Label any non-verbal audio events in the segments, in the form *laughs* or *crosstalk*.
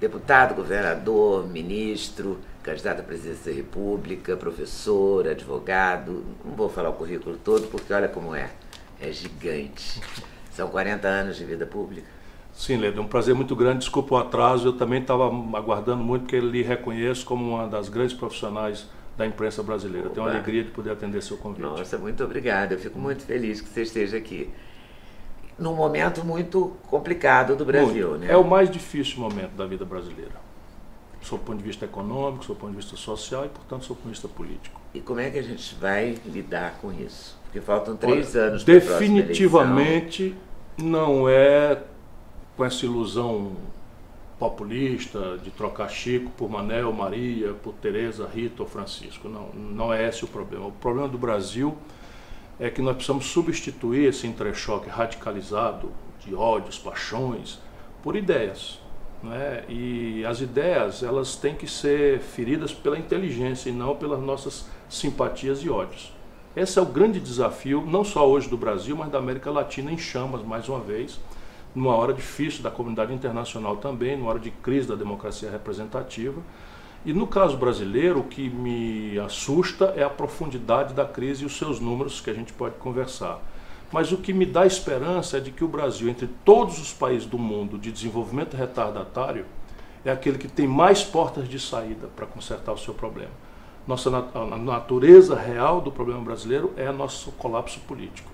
deputado, governador, ministro, candidato à presidência da República, professor, advogado. Não vou falar o currículo todo, porque olha como é. É gigante. São 40 anos de vida pública. Sim, Leda, é um prazer muito grande. Desculpa o atraso, eu também estava aguardando muito, porque lhe reconheço como uma das grandes profissionais da imprensa brasileira. Tenho a alegria de poder atender seu convite. Nossa, muito obrigado. Eu fico muito feliz que você esteja aqui. Num momento muito complicado do Brasil, muito. né? É o mais difícil momento da vida brasileira. Sob o ponto de vista econômico, sob o ponto de vista social e, portanto, sob o ponto de vista político. E como é que a gente vai lidar com isso? Porque faltam três Olha, anos para Definitivamente não é com essa ilusão populista de trocar Chico por Manel, Maria, por Teresa, Rita ou Francisco. Não, não é esse o problema. O problema do Brasil é que nós precisamos substituir esse entrechoque radicalizado de ódios, paixões, por ideias. Né? E as ideias elas têm que ser feridas pela inteligência e não pelas nossas simpatias e ódios. Esse é o grande desafio, não só hoje do Brasil, mas da América Latina em chamas, mais uma vez numa hora difícil da comunidade internacional também, numa hora de crise da democracia representativa. E no caso brasileiro, o que me assusta é a profundidade da crise e os seus números que a gente pode conversar. Mas o que me dá esperança é de que o Brasil, entre todos os países do mundo de desenvolvimento retardatário, é aquele que tem mais portas de saída para consertar o seu problema. Nossa a natureza real do problema brasileiro é nosso colapso político.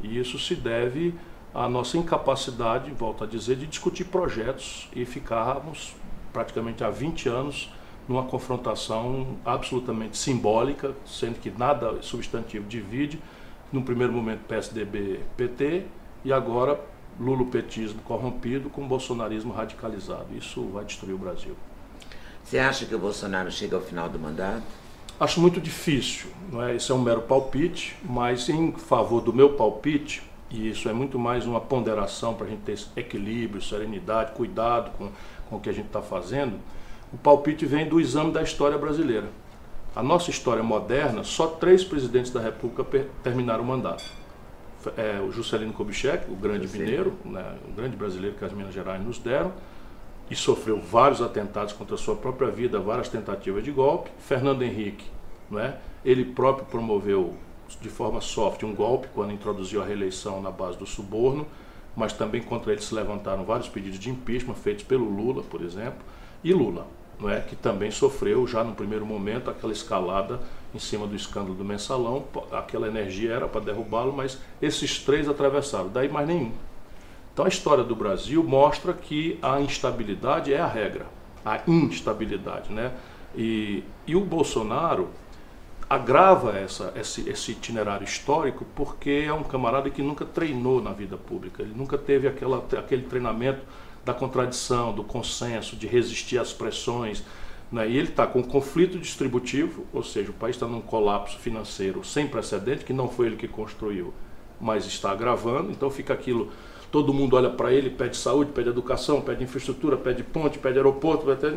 E isso se deve a nossa incapacidade, volto a dizer, de discutir projetos e ficarmos praticamente há 20 anos numa confrontação absolutamente simbólica, sendo que nada substantivo divide, no primeiro momento PSDB-PT e agora lulopetismo corrompido com bolsonarismo radicalizado. Isso vai destruir o Brasil. Você acha que o Bolsonaro chega ao final do mandato? Acho muito difícil, não é? Isso é um mero palpite, mas em favor do meu palpite, e isso é muito mais uma ponderação para a gente ter equilíbrio, serenidade, cuidado com, com o que a gente está fazendo. O palpite vem do exame da história brasileira. A nossa história moderna, só três presidentes da República terminaram o mandato. É, o Juscelino Kubitschek, o grande mineiro, né, o grande brasileiro que as Minas Gerais nos deram, e sofreu vários atentados contra a sua própria vida, várias tentativas de golpe. Fernando Henrique, né, ele próprio promoveu de forma soft um golpe quando introduziu a reeleição na base do suborno, mas também contra ele se levantaram vários pedidos de impeachment feitos pelo Lula, por exemplo, e Lula, não é, que também sofreu já no primeiro momento aquela escalada em cima do escândalo do mensalão, aquela energia era para derrubá-lo, mas esses três atravessaram, daí mais nenhum. Então a história do Brasil mostra que a instabilidade é a regra, a instabilidade, né? E, e o Bolsonaro agrava essa, esse, esse, itinerário histórico porque é um camarada que nunca treinou na vida pública, ele nunca teve aquela, aquele treinamento da contradição, do consenso, de resistir às pressões. Né? E ele está com um conflito distributivo, ou seja, o país está num colapso financeiro sem precedente, que não foi ele que construiu, mas está agravando, então fica aquilo. Todo mundo olha para ele, pede saúde, pede educação, pede infraestrutura, pede ponte, pede aeroporto, até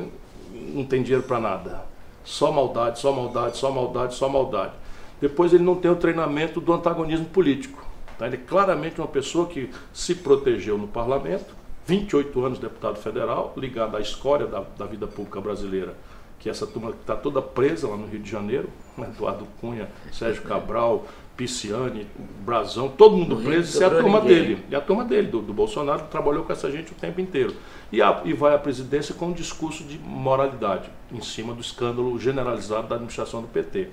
não tem dinheiro para nada. Só maldade, só maldade, só maldade, só maldade. Depois ele não tem o treinamento do antagonismo político. Tá? Ele é claramente uma pessoa que se protegeu no parlamento, 28 anos deputado federal, ligado à escória da, da vida pública brasileira, que essa turma está toda presa lá no Rio de Janeiro, Eduardo Cunha, Sérgio Cabral, Pisciani, Brazão, todo mundo preso, isso é a turma ninguém. dele. E a turma dele, do, do, Bolsonaro, trabalhou com essa gente o tempo inteiro. E, a, e vai à presidência com um discurso de moralidade, em cima do escândalo generalizado da administração do PT.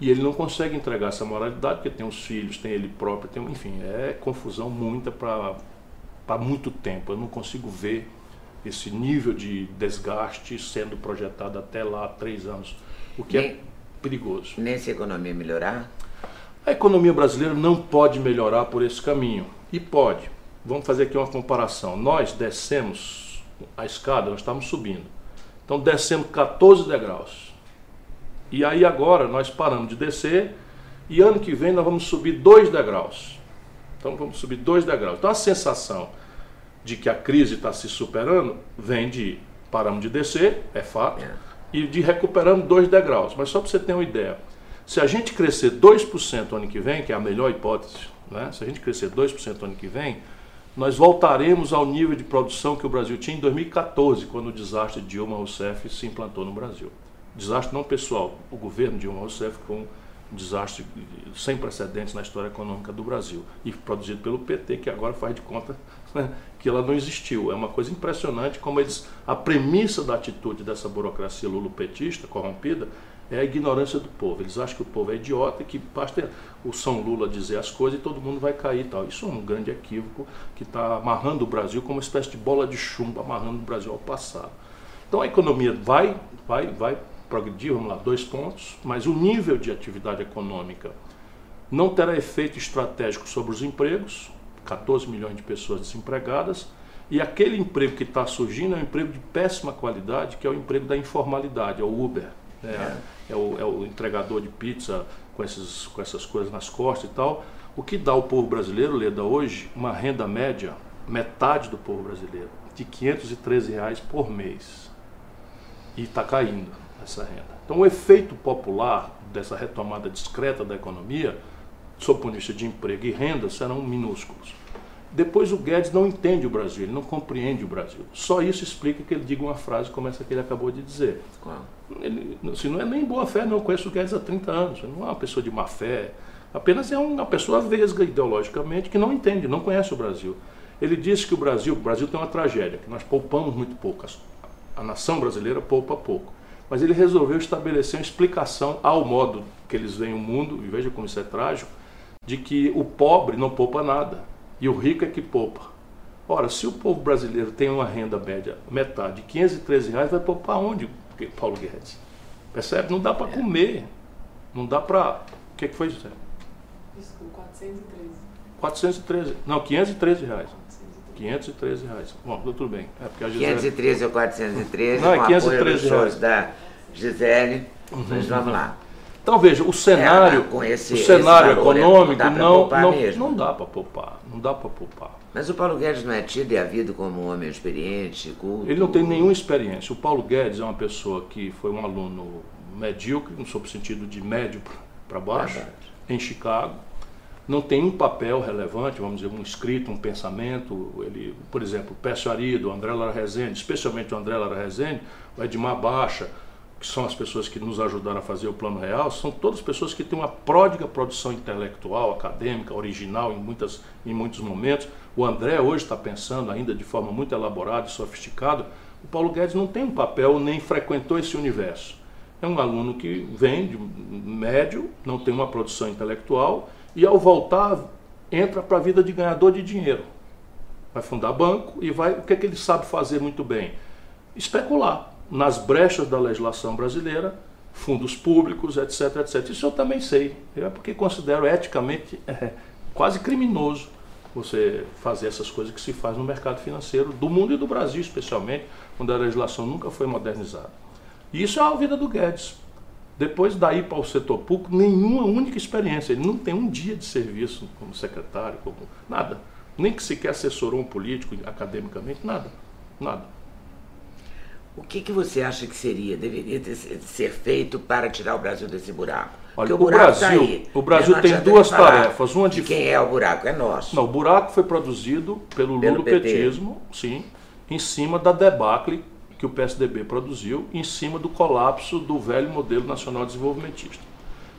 E ele não consegue entregar essa moralidade, porque tem os filhos, tem ele próprio, tem, enfim, é confusão muita para muito tempo. Eu não consigo ver esse nível de desgaste sendo projetado até lá três anos, o que é nem, é perigoso. Nem se a economia melhorar? A economia brasileira não pode melhorar por esse caminho. E pode. Vamos fazer aqui uma comparação. Nós descemos a escada, nós estamos subindo. Então descemos 14 degraus. E aí agora nós paramos de descer e ano que vem nós vamos subir 2 degraus. Então vamos subir 2 degraus. Então a sensação de que a crise está se superando vem de paramos de descer, é fato, é. e de recuperando 2 degraus. Mas só para você ter uma ideia, se a gente crescer 2% ano que vem, que é a melhor hipótese, né? se a gente crescer 2% ano que vem, nós voltaremos ao nível de produção que o Brasil tinha em 2014, quando o desastre de Dilma Rousseff se implantou no Brasil. Desastre não pessoal, o governo de Dilma Rousseff foi um desastre sem precedentes na história econômica do Brasil e produzido pelo PT, que agora faz de conta né, que ela não existiu. É uma coisa impressionante como eles, a premissa da atitude dessa burocracia lulopetista corrompida é a ignorância do povo. Eles acham que o povo é idiota e que basta o São Lula dizer as coisas e todo mundo vai cair e tal. Isso é um grande equívoco que está amarrando o Brasil como uma espécie de bola de chumbo, amarrando o Brasil ao passado. Então a economia vai, vai, vai progredir, vamos lá, dois pontos, mas o nível de atividade econômica não terá efeito estratégico sobre os empregos, 14 milhões de pessoas desempregadas, e aquele emprego que está surgindo é um emprego de péssima qualidade, que é o emprego da informalidade, é o Uber. Né? É. é. o, é o entregador de pizza com, esses, com essas coisas nas costas e tal. O que dá ao povo brasileiro, Leda, hoje, uma renda média, metade do povo brasileiro, de 513 reais por mês. E está caindo essa renda. Então, o efeito popular dessa retomada discreta da economia, sob o ponto de vista de emprego e renda, serão minúsculos. Depois, o Guedes não entende o Brasil, ele não compreende o Brasil. Só isso explica que ele diga uma frase como essa que ele acabou de dizer. Claro. Ele assim, não é nem boa fé, não. Eu conheço o Guedes há 30 anos. Ele não é uma pessoa de má fé. Apenas é uma pessoa vesga ideologicamente que não entende, não conhece o Brasil. Ele disse que o Brasil, o Brasil tem uma tragédia, que nós poupamos muito pouco. A nação brasileira poupa pouco mas ele resolveu estabelecer uma explicação ao modo que eles veem o mundo, e veja como isso é trágico, de que o pobre não poupa nada e o rico é que poupa. Ora, se o povo brasileiro tem uma renda média metade de 513 reais, vai poupar onde, Paulo Guedes? Percebe? Não dá para comer. Não dá para. O que, que foi, José? Desculpa, 413. 413. Não, 513 reais. 513 reais. Bom, tudo bem. É porque a Gisele... 513 ou 413, Não, é 513 reais. da Gisele. Uhum, mas vamos lá. Então veja, o cenário, é, esse, o cenário econômico não, não, não, dá para poupar, não dá para poupar. Mas o Paulo Guedes não é tido e havido como um homem experiente, culto? Ele não tem nenhuma experiência. O Paulo Guedes é uma pessoa que foi um aluno medíocre, no sentido de médio para baixo, em Chicago não tem um papel relevante, vamos dizer, um escrito, um pensamento. Ele, por exemplo, o Pécio Arido, o André Lara Rezende, especialmente o André Lara Rezende, o Edmar Baixa, que são as pessoas que nos ajudaram a fazer o Plano Real, são todas pessoas que têm uma pródiga produção intelectual, acadêmica, original em, muitas, em muitos momentos. O André hoje está pensando ainda de forma muito elaborada e sofisticada. O Paulo Guedes não tem um papel nem frequentou esse universo. É um aluno que vem de médio, não tem uma produção intelectual e ao voltar entra para a vida de ganhador de dinheiro. Vai fundar banco e vai. O que, é que ele sabe fazer muito bem? Especular nas brechas da legislação brasileira, fundos públicos, etc, etc. Isso eu também sei. É porque considero eticamente *laughs* é, quase criminoso você fazer essas coisas que se faz no mercado financeiro do mundo e do Brasil, especialmente, onde a legislação nunca foi modernizada. E isso é a vida do Guedes. Depois daí para o setor público, nenhuma única experiência. Ele não tem um dia de serviço como secretário, como nada. Nem que sequer assessorou um político academicamente, nada. Nada. O que, que você acha que seria, deveria ter, ser feito para tirar o Brasil desse buraco? Olha, o, o, tá Brasil, aí, o Brasil tem duas tarefas. Uma de, de quem é o buraco? É nosso. Não, o buraco foi produzido pelo, pelo lulopetismo, sim, em cima da debacle que o PSDB produziu em cima do colapso do velho modelo nacional desenvolvimentista.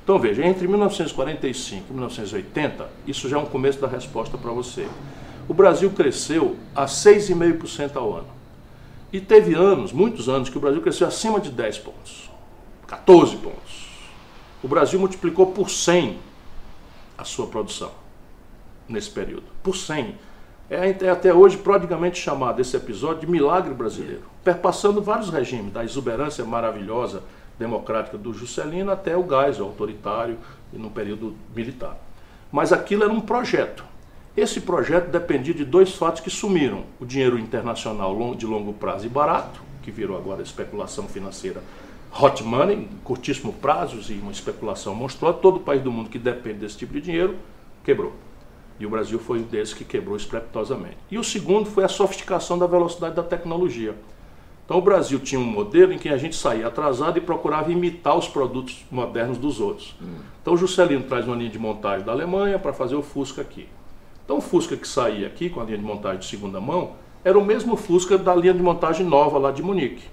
Então veja, entre 1945 e 1980, isso já é um começo da resposta para você. O Brasil cresceu a 6,5% ao ano. E teve anos, muitos anos, que o Brasil cresceu acima de 10 pontos, 14 pontos. O Brasil multiplicou por 100 a sua produção nesse período, por 100 é, é até hoje prodigamente chamado esse episódio de milagre brasileiro, perpassando vários regimes, da exuberância maravilhosa democrática do Juscelino até o gás autoritário e no período militar. Mas aquilo era um projeto. Esse projeto dependia de dois fatos que sumiram: o dinheiro internacional de longo prazo e barato, que virou agora especulação financeira hot money, curtíssimo prazos e uma especulação monstruosa. Todo país do mundo que depende desse tipo de dinheiro quebrou. E o Brasil foi um desses que quebrou estrepitosamente. E o segundo foi a sofisticação da velocidade da tecnologia. Então o Brasil tinha um modelo em que a gente saía atrasado e procurava imitar os produtos modernos dos outros. Hum. Então o Juscelino traz uma linha de montagem da Alemanha para fazer o Fusca aqui. Então o Fusca que saía aqui com a linha de montagem de segunda mão era o mesmo Fusca da linha de montagem nova lá de Munique.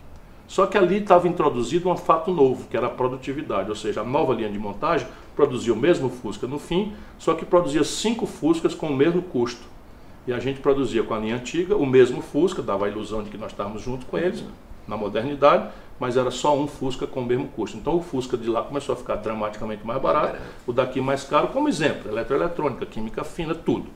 Só que ali estava introduzido um fato novo, que era a produtividade, ou seja, a nova linha de montagem produzia o mesmo Fusca no fim, só que produzia cinco Fuscas com o mesmo custo. E a gente produzia com a linha antiga o mesmo Fusca, dava a ilusão de que nós estávamos junto com eles na modernidade, mas era só um Fusca com o mesmo custo. Então o Fusca de lá começou a ficar dramaticamente mais barato, o daqui mais caro, como exemplo, eletroeletrônica, química fina, tudo.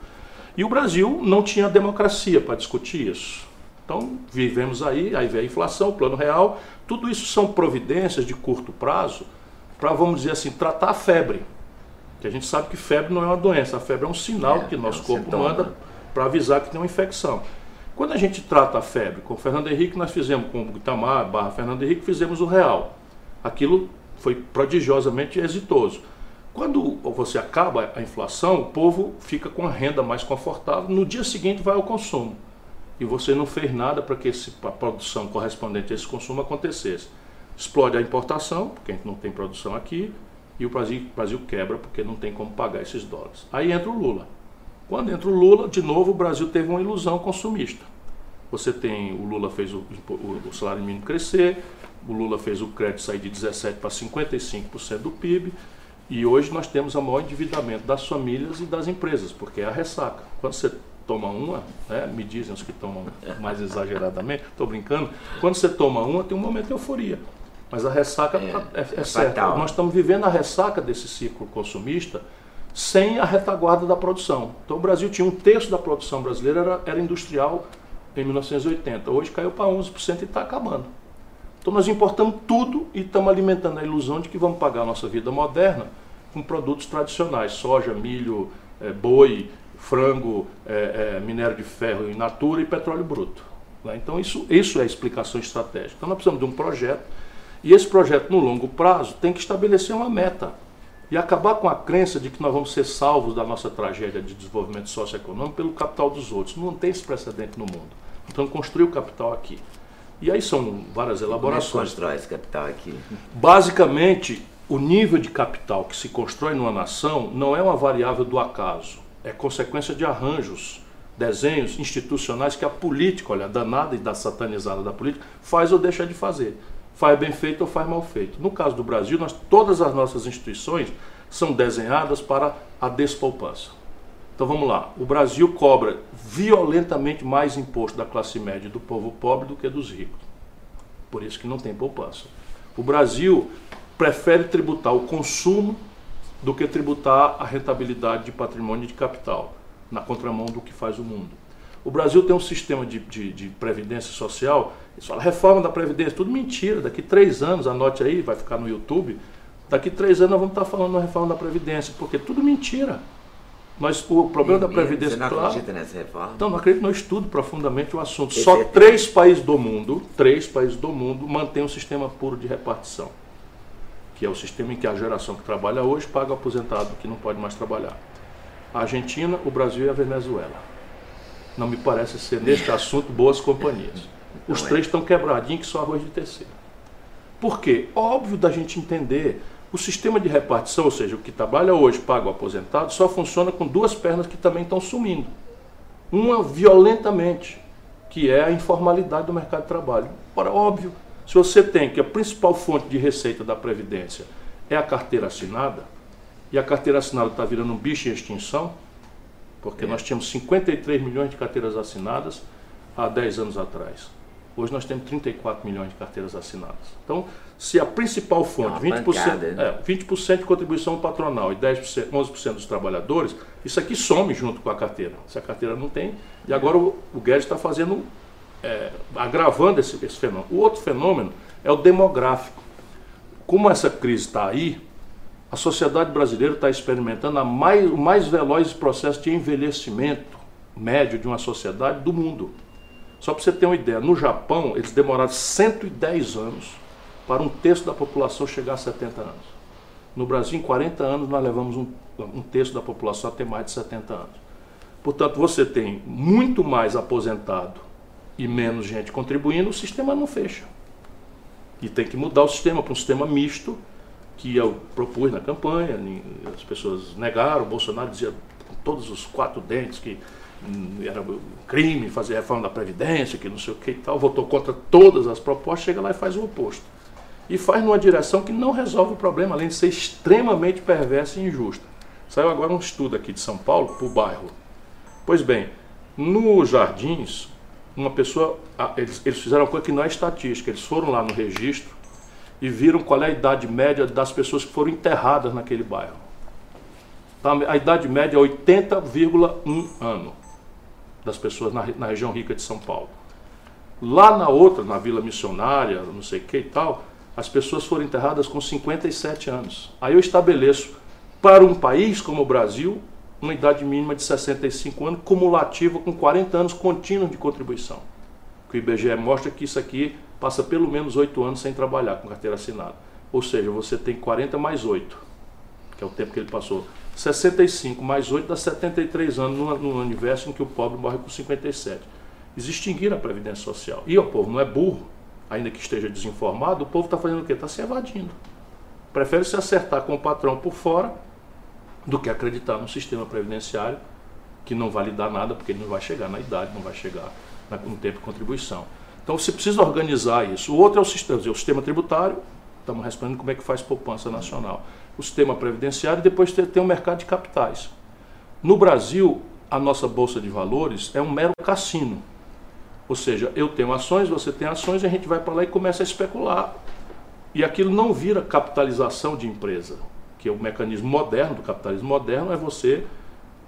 E o Brasil não tinha democracia para discutir isso. Então vivemos aí, aí vem a inflação, o plano real, tudo isso são providências de curto prazo para, vamos dizer assim, tratar a febre. Que a gente sabe que febre não é uma doença, a febre é um sinal é, que nosso é um corpo sintoma. manda para avisar que tem uma infecção. Quando a gente trata a febre, com o Fernando Henrique nós fizemos, com o Itamar, barra Fernando Henrique, fizemos o real. Aquilo foi prodigiosamente exitoso. Quando você acaba a inflação, o povo fica com a renda mais confortável, no dia seguinte vai ao consumo. E você não fez nada para que esse, a produção correspondente a esse consumo acontecesse. Explode a importação, porque a gente não tem produção aqui, e o Brasil, o Brasil quebra porque não tem como pagar esses dólares. Aí entra o Lula. Quando entra o Lula, de novo o Brasil teve uma ilusão consumista. Você tem, o Lula fez o, o, o salário mínimo crescer, o Lula fez o crédito sair de 17% para 55% do PIB, e hoje nós temos o maior endividamento das famílias e das empresas, porque é a ressaca. Quando você toma uma, né, me dizem os que tomam mais exageradamente, estou brincando, quando você toma uma tem um momento de euforia. Mas a ressaca é, é, é, é certa. Nós estamos vivendo a ressaca desse ciclo consumista sem a retaguarda da produção. Então o Brasil tinha um terço da produção brasileira era, era industrial em 1980. Hoje caiu para 11% e está acabando. Então nós importamos tudo e estamos alimentando a ilusão de que vamos pagar a nossa vida moderna com produtos tradicionais, soja, milho, é, boi, frango, é, é, minério de ferro in natura e petróleo bruto. Né? Então isso, isso é a explicação estratégica. Então nós precisamos de um projeto e esse projeto no longo prazo tem que estabelecer uma meta e acabar com a crença de que nós vamos ser salvos da nossa tragédia de desenvolvimento socioeconômico pelo capital dos outros. Não tem esse precedente no mundo. Então, construir o capital aqui. E aí são várias elaborações. Como é que constrói esse capital aqui? Basicamente, o nível de capital que se constrói numa nação não é uma variável do acaso, é consequência de arranjos, desenhos institucionais que a política, olha, danada e da satanizada da política, faz ou deixa de fazer faz bem feito ou faz mal feito. No caso do Brasil, nós, todas as nossas instituições são desenhadas para a despoupança. Então vamos lá, o Brasil cobra violentamente mais imposto da classe média e do povo pobre do que dos ricos. Por isso que não tem poupança. O Brasil prefere tributar o consumo do que tributar a rentabilidade de patrimônio e de capital, na contramão do que faz o mundo. O Brasil tem um sistema de, de, de previdência social, eles falam reforma da previdência, tudo mentira. Daqui três anos, anote aí, vai ficar no YouTube. Daqui três anos nós vamos estar falando da reforma da previdência, porque tudo mentira. Mas o problema da previdência. Você não claro, acredita nessa reforma? Então, não acredito, não estudo profundamente o assunto. Esse Só é três países do mundo, três países do mundo, mantêm um sistema puro de repartição. Que é o sistema em que a geração que trabalha hoje paga o aposentado que não pode mais trabalhar. A Argentina, o Brasil e a Venezuela não me parece ser neste assunto boas companhias. Os três estão quebradinhos que só arroz de terceiro. Por quê? Óbvio da gente entender. O sistema de repartição, ou seja, o que trabalha hoje paga o aposentado, só funciona com duas pernas que também estão sumindo. Uma violentamente, que é a informalidade do mercado de trabalho. Ora, óbvio, se você tem que a principal fonte de receita da Previdência é a carteira assinada, e a carteira assinada está virando um bicho em extinção, porque é. nós tínhamos 53 milhões de carteiras assinadas há 10 anos atrás. Hoje nós temos 34 milhões de carteiras assinadas. Então, se a principal fonte, é 20%, pancada, né? é, 20 de contribuição patronal e 10%, 11% dos trabalhadores, isso aqui some junto com a carteira. Se a carteira não tem, e agora o, o Guedes está fazendo, é, agravando esse, esse fenômeno. O outro fenômeno é o demográfico. Como essa crise está aí, a sociedade brasileira está experimentando mais, o mais veloz processo de envelhecimento médio de uma sociedade do mundo. Só para você ter uma ideia, no Japão eles demoraram 110 anos para um terço da população chegar a 70 anos. No Brasil, em 40 anos, nós levamos um, um terço da população a ter mais de 70 anos. Portanto, você tem muito mais aposentado e menos gente contribuindo, o sistema não fecha. E tem que mudar o sistema para um sistema misto, que eu propus na campanha, as pessoas negaram, o Bolsonaro dizia com todos os quatro dentes, que era crime fazer reforma da Previdência, que não sei o que e tal, votou contra todas as propostas, chega lá e faz o oposto. E faz numa direção que não resolve o problema, além de ser extremamente perversa e injusta. Saiu agora um estudo aqui de São Paulo, para o bairro. Pois bem, nos Jardins, uma pessoa, eles, eles fizeram uma coisa que não é estatística, eles foram lá no registro e viram qual é a idade média das pessoas que foram enterradas naquele bairro. A idade média é 80,1 ano das pessoas na, na, região rica de São Paulo. Lá na outra, na Vila Missionária, não sei o que e tal, as pessoas foram enterradas com 57 anos. Aí eu estabeleço, para um país como o Brasil, uma idade mínima de 65 anos, cumulativa com 40 anos contínuos de contribuição. O IBGE mostra que isso aqui passa pelo menos 8 anos sem trabalhar com carteira assinada. Ou seja, você tem 40 mais 8, que é o tempo que ele passou. 65 mais 8 dá 73 anos no, universo em que o pobre morre com 57. Eles extinguiram a Previdência Social. E o povo não é burro, ainda que esteja desinformado, o povo está fazendo o quê? Está se evadindo. Prefere se acertar com o patrão por fora do que acreditar no sistema previdenciário que não vai lhe dar nada, porque ele não vai chegar na idade, não vai chegar no tempo de contribuição. Então você precisa organizar isso. O outro é o sistema, o sistema tributário, estamos respondendo como é que faz poupança nacional. O sistema previdenciário e depois tem o mercado de capitais. No Brasil, a nossa bolsa de valores é um mero cassino. Ou seja, eu tenho ações, você tem ações, a gente vai para lá e começa a especular. E aquilo não vira capitalização de empresa que é o mecanismo moderno do capitalismo moderno, é você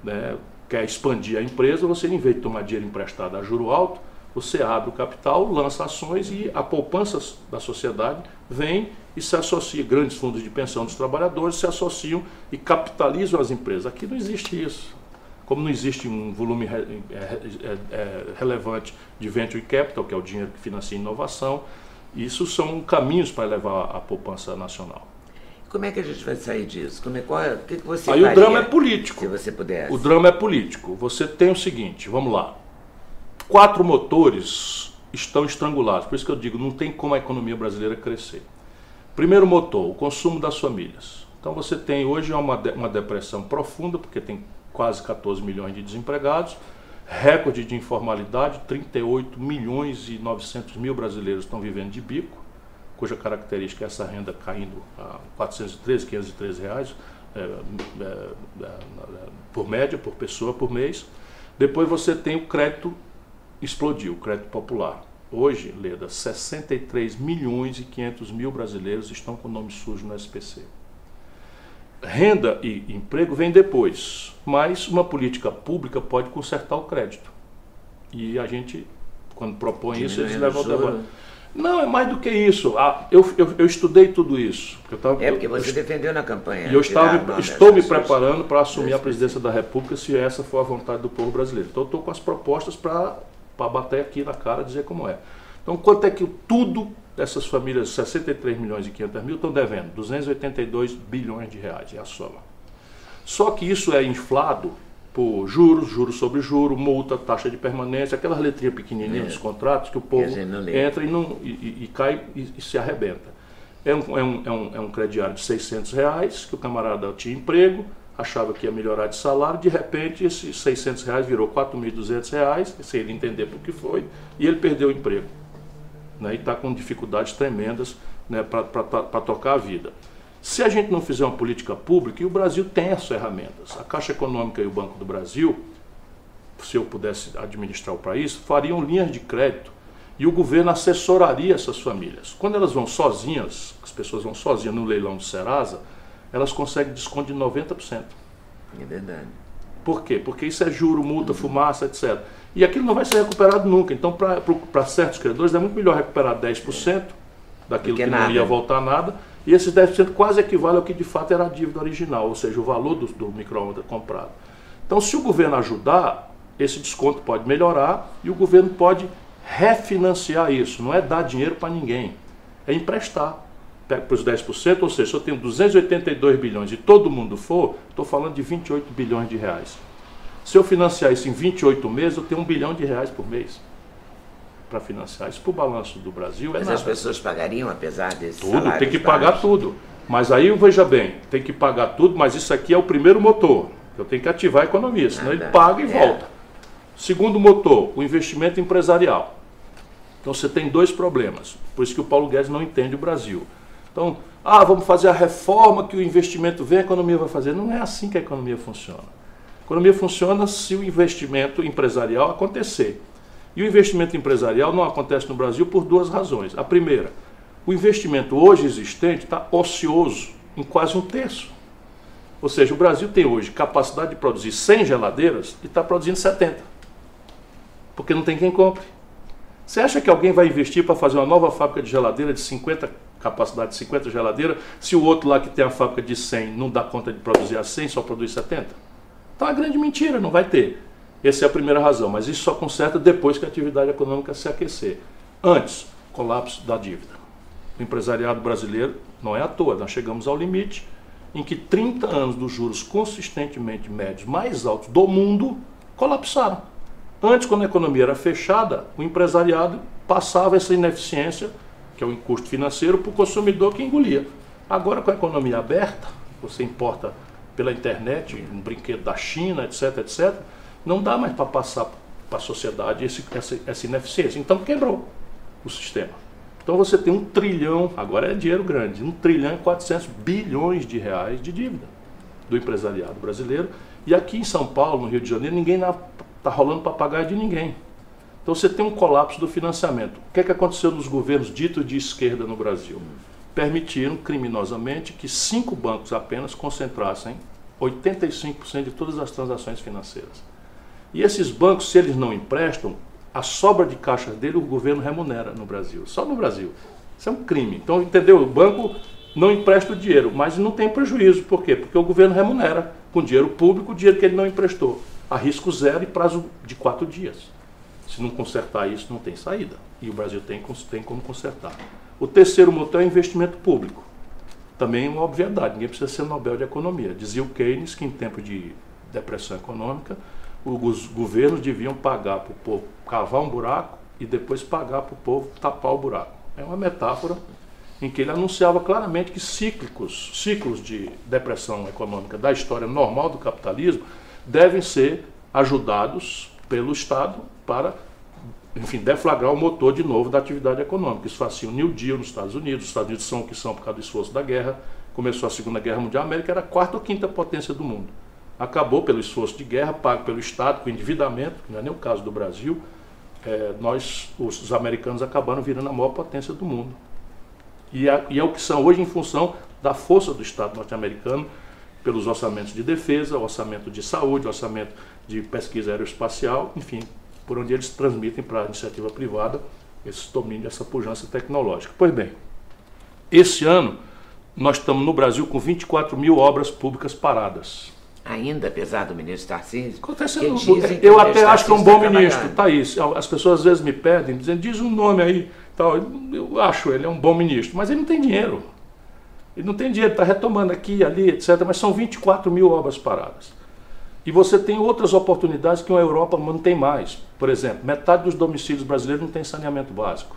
né, quer expandir a empresa, você em vez de tomar dinheiro emprestado a juro alto, você abre o capital, lança ações e a poupança da sociedade vem e se associa, grandes fundos de pensão dos trabalhadores se associam e capitalizam as empresas. Aqui não existe isso. Como não existe um volume re, é, é, é, relevante de venture capital, que é o dinheiro que financia inovação, isso são caminhos para levar a poupança nacional. Como é que a gente vai sair disso? Como é, qual é, o que, que você Aí o drama é político. Se você pudesse. O drama é político. Você tem o seguinte, vamos lá. Quatro motores estão estrangulados. Por isso que eu digo, não tem como a economia brasileira crescer. Primeiro motor, o consumo das famílias. Então você tem hoje uma, uma depressão profunda, porque tem quase 14 milhões de desempregados, recorde de informalidade, 38 milhões e 900 mil brasileiros estão vivendo de bico cuja característica é essa renda caindo a 413, 513 reais é, é, é, por média, por pessoa, por mês. Depois você tem o crédito explodiu, o crédito popular. Hoje, Leda, 63 milhões e 500 mil brasileiros estão com nome sujo no SPC. Renda e emprego vem depois, mas uma política pública pode consertar o crédito. E a gente, quando propõe isso, eles levam o debate. Não, é mais do que isso. Ah, eu, eu, eu, estudei tudo isso. Tava, é porque você eu, defendeu na campanha. E eu estava, estou me preparando para assumir a presidência da República se essa for a vontade do povo brasileiro. Então, eu estou com as propostas para bater aqui na cara e dizer como é. Então, quanto é que tudo dessas famílias, 63 milhões e 500 mil, estão devendo? 282 bilhões de reais, é a soma. Só que isso é inflado por juros, juros sobre juros, multa, taxa de permanência, aquelas letrinhas pequenininhas é. dos contratos que o povo entra e, não, e, e, e cai e, e, se arrebenta. É um, é, um, é, um, é um crediário de 600 reais, que o camarada tinha emprego, achava que ia melhorar de salário, de repente esses 600 reais virou 4.200 reais, sem ele entender por que foi, e ele perdeu o emprego. Né, e está com dificuldades tremendas né, para tocar a vida. Se a gente não fizer uma política pública, e o Brasil tem as ferramentas, a Caixa Econômica e o Banco do Brasil, se eu pudesse administrar o país, fariam linhas de crédito e o governo assessoraria essas famílias. Quando elas vão sozinhas, as pessoas vão sozinhas no leilão do Serasa, elas conseguem desconto de 90%. É verdade. Por quê? Porque isso é juro, multa, uhum. fumaça, etc. E aquilo não vai ser recuperado nunca. Então, para certos credores, é muito melhor recuperar 10% daquilo que nada. não ia voltar nada e esses 10% quase equivale ao que de fato era a dívida original, ou seja, o valor do, do micro-ondas comprado. Então, se o governo ajudar, esse desconto pode melhorar e o governo pode refinanciar isso. Não é dar dinheiro para ninguém, é emprestar. Pega para os 10%, ou seja, se eu tenho 282 bilhões e todo mundo for, estou falando de 28 bilhões de reais. Se eu financiar isso em 28 meses, eu tenho um bilhão de reais por mês para financiar. Isso para o balanço do Brasil é Mas nada. as pessoas pagariam apesar desse Tudo, tem que pagar tudo. Mas aí, veja bem, tem que pagar tudo, mas isso aqui é o primeiro motor. Eu tenho que ativar a economia, senão ele paga e É. volta. Segundo motor, o investimento empresarial. Então você tem dois problemas. Por isso que o Paulo Guedes não entende o Brasil. Então, ah, vamos fazer a reforma que o investimento vem, a economia vai fazer. Não é assim que a economia funciona. A economia funciona se o investimento empresarial acontecer. E o investimento empresarial não acontece no Brasil por duas razões. A primeira, o investimento hoje existente está ocioso em quase um terço. Ou seja, o Brasil tem hoje capacidade de produzir 100 geladeiras e está produzindo 70. Porque não tem quem compre. Você acha que alguém vai investir para fazer uma nova fábrica de geladeira de 50 capacidade de 50 geladeiras, se o outro lá que tem a fábrica de 100 não dá conta de produzir a 100, só produz 70? Então é uma grande mentira, não vai ter. Essa é a primeira razão, mas isso só conserta depois que a atividade econômica se aquecer. Antes, colapso da dívida. O empresariado brasileiro não é à toa, nós chegamos ao limite em que 30 anos dos juros consistentemente médios mais altos do mundo colapsaram. Antes, quando a economia era fechada, o empresariado passava essa ineficiência, que é o custo financeiro, para o consumidor que engolia. Agora, com a economia aberta, você importa pela internet um brinquedo da China, etc, etc, não dá mais para passar para a sociedade esse, essa, essa ineficiência. Então, quebrou o sistema. Então, você tem um trilhão, agora é dinheiro grande, um trilhão e 400 bilhões de reais de dívida do empresariado brasileiro. E aqui em São Paulo, no Rio de Janeiro, ninguém está rolando papagaio de ninguém. Então você tem um colapso do financiamento. O que, é que aconteceu nos governos ditos de esquerda no Brasil? Permitiram criminosamente que cinco bancos apenas concentrassem 85% de todas as transações financeiras. E esses bancos, se eles não emprestam, a sobra de caixa dele o governo remunera no Brasil. Só no Brasil. Isso é um crime. Então, entendeu? O banco não empresta o dinheiro, mas não tem prejuízo. Por quê? Porque o governo remunera com dinheiro público o dinheiro que ele não emprestou. A risco zero e prazo de quatro dias. Se não consertar isso, não tem saída. E o Brasil tem, tem como consertar. O terceiro motor é investimento público. Também uma obviedade, ninguém precisa ser Nobel de Economia. Dizia o Keynes que em tempo de depressão econômica, os governos deviam pagar para o povo cavar um buraco e depois pagar para o povo tapar o buraco. É uma metáfora em que ele anunciava claramente que cíclicos, ciclos de depressão econômica da história normal do capitalismo devem ser ajudados pelo Estado para, enfim, deflagrar o motor de novo da atividade econômica. Isso fazia o New Deal nos Estados Unidos. Os Estados Unidos são o que são por causa do esforço da guerra. Começou a Segunda Guerra Mundial, a América era a quarta ou quinta potência do mundo. Acabou pelo esforço de guerra, pago pelo Estado, com endividamento, que não é nem o caso do Brasil. É, nós, os, os americanos, acabaram virando a maior potência do mundo. E, a, e é o que são hoje em função da força do Estado norte-americano, pelos orçamentos de defesa, orçamento de saúde, orçamento de pesquisa aeroespacial, enfim, por onde eles transmitem para a iniciativa privada esse domínio, essa pujança tecnológica. Pois bem, esse ano nós estamos no Brasil com 24 mil obras públicas paradas. Ainda, apesar do ministro Tarcísio? Acontece, que eu, eu até acho que é um bom está ministro. Thaís. As pessoas às vezes me pedem, dizendo, diz um nome aí. Tal. Eu acho ele é um bom ministro, mas ele não tem dinheiro. Ele não tem dinheiro, está retomando aqui, ali, etc. Mas são 24 mil obras paradas. E você tem outras oportunidades que a Europa não tem mais. Por exemplo, metade dos domicílios brasileiros não tem saneamento básico.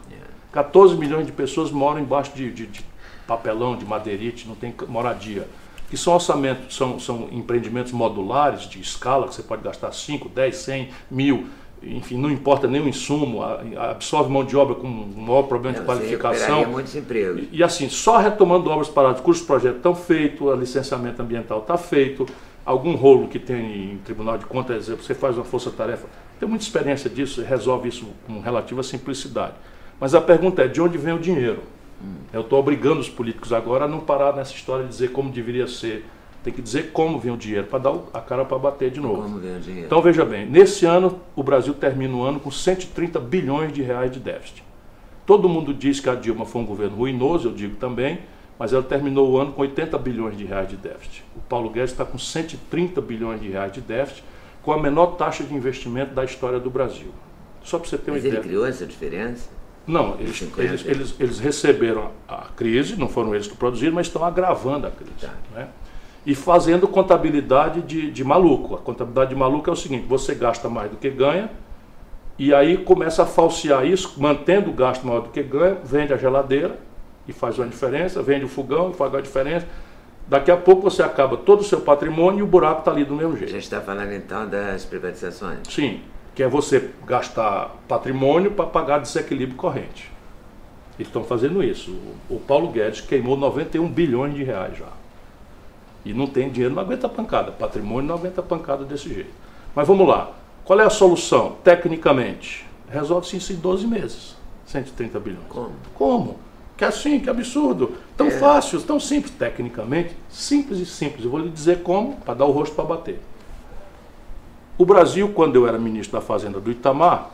14 milhões de pessoas moram embaixo de, de- de papelão, de madeirite, não tem moradia. Que são orçamentos, são, são empreendimentos modulares de escala, que você pode gastar 5, 10, 100, mil, enfim, não importa nem o insumo, absorve mão de obra com maior problema de Não, você qualificação. muitos empregos. E, e assim, só retomando obras paradas, cujos projetos estão feitos, o licenciamento ambiental está feito, algum rolo que tem em tribunal de contas, você faz uma força-tarefa. Tem muita experiência disso, e resolve isso com relativa simplicidade. Mas a pergunta é, de onde vem o dinheiro? Eu estou obrigando os políticos agora a não parar nessa história de dizer como deveria ser. Tem que dizer como vem o dinheiro, para dar a cara para bater de novo. Como vem o dinheiro? Então veja bem, nesse ano o Brasil termina o ano com 130 bilhões de reais de déficit. Todo mundo diz que a Dilma foi um governo ruinoso, eu digo também, mas ela terminou o ano com 80 bilhões de reais de déficit. O Paulo Guedes está com 130 bilhões de reais de déficit, com a menor taxa de investimento da história do Brasil. Só para você ter uma Mas ideia. ele criou essa diferença? Não, eles, 50. eles, eles, eles receberam a crise, não foram eles que produziram, mas estão agravando a crise. Tá. né? E fazendo contabilidade de, de maluco. A contabilidade de maluco é o seguinte: você gasta mais do que ganha, e aí começa a falsear isso, mantendo o gasto maior do que ganha, vende a geladeira e faz uma diferença, vende o fogão e faz uma diferença. Daqui a pouco você acaba todo o seu patrimônio e o buraco está ali do mesmo A jeito. gente está falando então das privatizações. Sim, que é você gastar patrimônio para pagar desequilíbrio corrente. Eles estão fazendo isso. O, o Paulo Guedes queimou 91 bilhões de reais já. E não tem dinheiro, não aguenta pancada. Patrimônio não aguenta pancada desse jeito. Mas vamos lá. Qual é a solução? Tecnicamente, resolve-se isso em 12 meses. 130 bilhões. Como? Como? Que assim, que absurdo. Tão É. fácil, tão simples. Tecnicamente, simples e simples. Eu vou lhe dizer como, para dar o rosto para bater. O Brasil, quando eu era ministro da Fazenda do Itamar,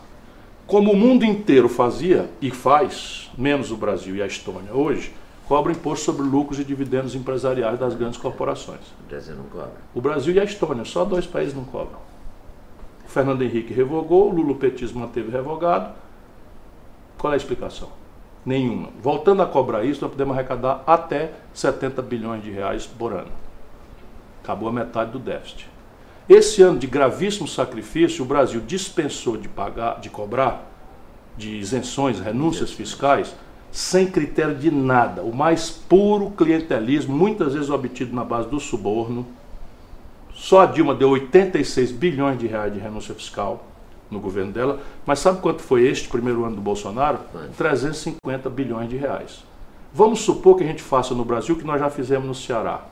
como o mundo inteiro fazia e faz, menos o Brasil e a Estônia hoje, cobra imposto sobre lucros e dividendos empresariais das grandes corporações. O Brasil não cobra. O Brasil e a Estônia, só dois países não cobram. O Fernando Henrique revogou, o lulopetismo manteve revogado. Qual é a explicação? Nenhuma. Voltando a cobrar isso, nós podemos arrecadar até 70 bilhões de reais por ano. Acabou a metade do déficit. Esse ano de gravíssimo sacrifício, o Brasil dispensou de pagar, de cobrar, de isenções, renúncias fiscais, sem critério de nada. O mais puro clientelismo, muitas vezes obtido na base do suborno. Só a Dilma deu 86 bilhões de reais de renúncia fiscal no governo dela. Mas sabe quanto foi este primeiro ano do Bolsonaro? Quanto? 350 bilhões de reais. Vamos supor que a gente faça no Brasil o que nós já fizemos no Ceará.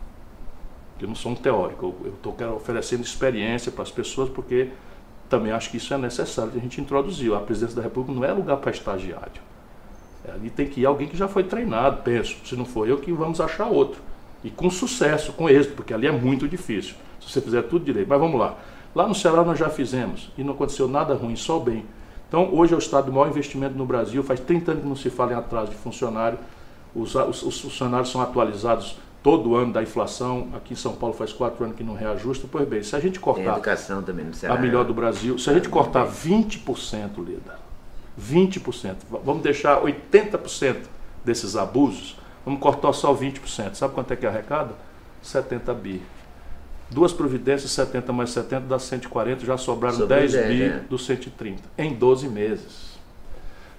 Que eu não sou um teórico, eu estou oferecendo experiência para as pessoas porque também acho que isso é necessário que a gente introduziu. A presidência da República não é lugar para estagiário. Ali tem que ir alguém que já foi treinado, penso. Se não for eu, que vamos achar outro. E com sucesso, com êxito, porque ali é muito difícil. Se você fizer tudo direito. Mas vamos lá. Lá no Ceará nós já fizemos e não aconteceu nada ruim, só bem. Então hoje é o estado do maior investimento no Brasil. Faz 30 anos que não se fala em atraso de funcionário. Os, os, os funcionários são atualizados todo ano da inflação. Aqui em São Paulo faz quatro anos que não reajusta. Pois bem, se a gente Tem cortar educação também no Ceará. a melhor do Brasil. Se a gente cortar 20%, Lida, 20%, v- vamos deixar 80% desses abusos, vamos cortar só 20%. Sabe quanto é que arrecada? 70 bi. Duas providências, 70 mais 70 dá 140, já sobraram Sobrou 10 10, bi né? dos 130, em 12 meses.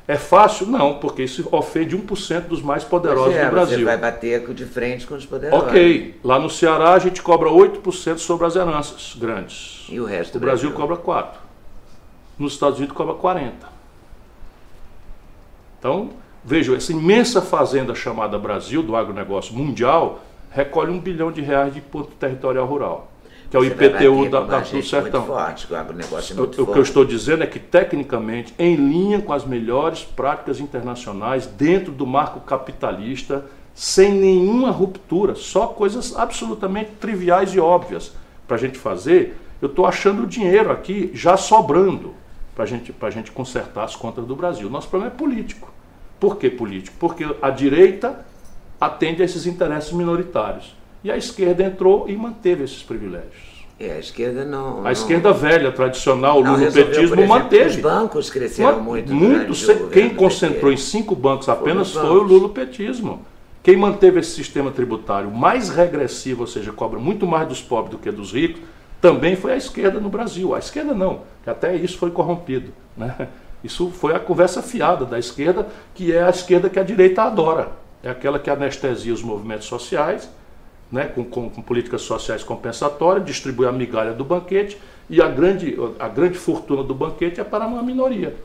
É fácil? Não, porque isso ofende 1% dos mais poderosos Pois é, do Brasil. Você vai bater de frente com os poderosos. Ok, lá no Ceará a gente cobra 8% sobre as heranças grandes. E o resto O Brasil cobra 4. Nos Estados Unidos cobra 40. Então, vejam, essa imensa fazenda chamada Brasil, do agronegócio mundial, recolhe um bilhão de reais de ponto territorial rural, que é o Você IPTU da, da- do sertão. Muito forte, que o agronegócio é O, muito o que eu forte. estou dizendo é que, tecnicamente, em linha com as melhores práticas internacionais, dentro do marco capitalista, sem nenhuma ruptura, só coisas absolutamente triviais e óbvias para a gente fazer, eu estou achando o dinheiro aqui já sobrando para gente, a gente consertar as contas do Brasil. Nosso problema é político. Por que político? Porque a direita atende a esses interesses minoritários. E a esquerda entrou e manteve esses privilégios. É, a esquerda não. A não- esquerda velha, tradicional, o não lulopetismo exemplo, manteve. Os bancos cresceram muito. muito se- quem concentrou em cinco bancos apenas os foi o lulopetismo. Quem manteve esse sistema tributário mais regressivo, ou seja, cobra muito mais dos pobres do que dos ricos, também foi a esquerda no Brasil. A esquerda não, que até isso foi corrompido. Né? Isso foi a conversa fiada da esquerda, que é a esquerda que a direita adora. É aquela que anestesia os movimentos sociais, né, com, com- com políticas sociais compensatórias, distribui a migalha do banquete e a grande, a grande fortuna do banquete é para uma minoria.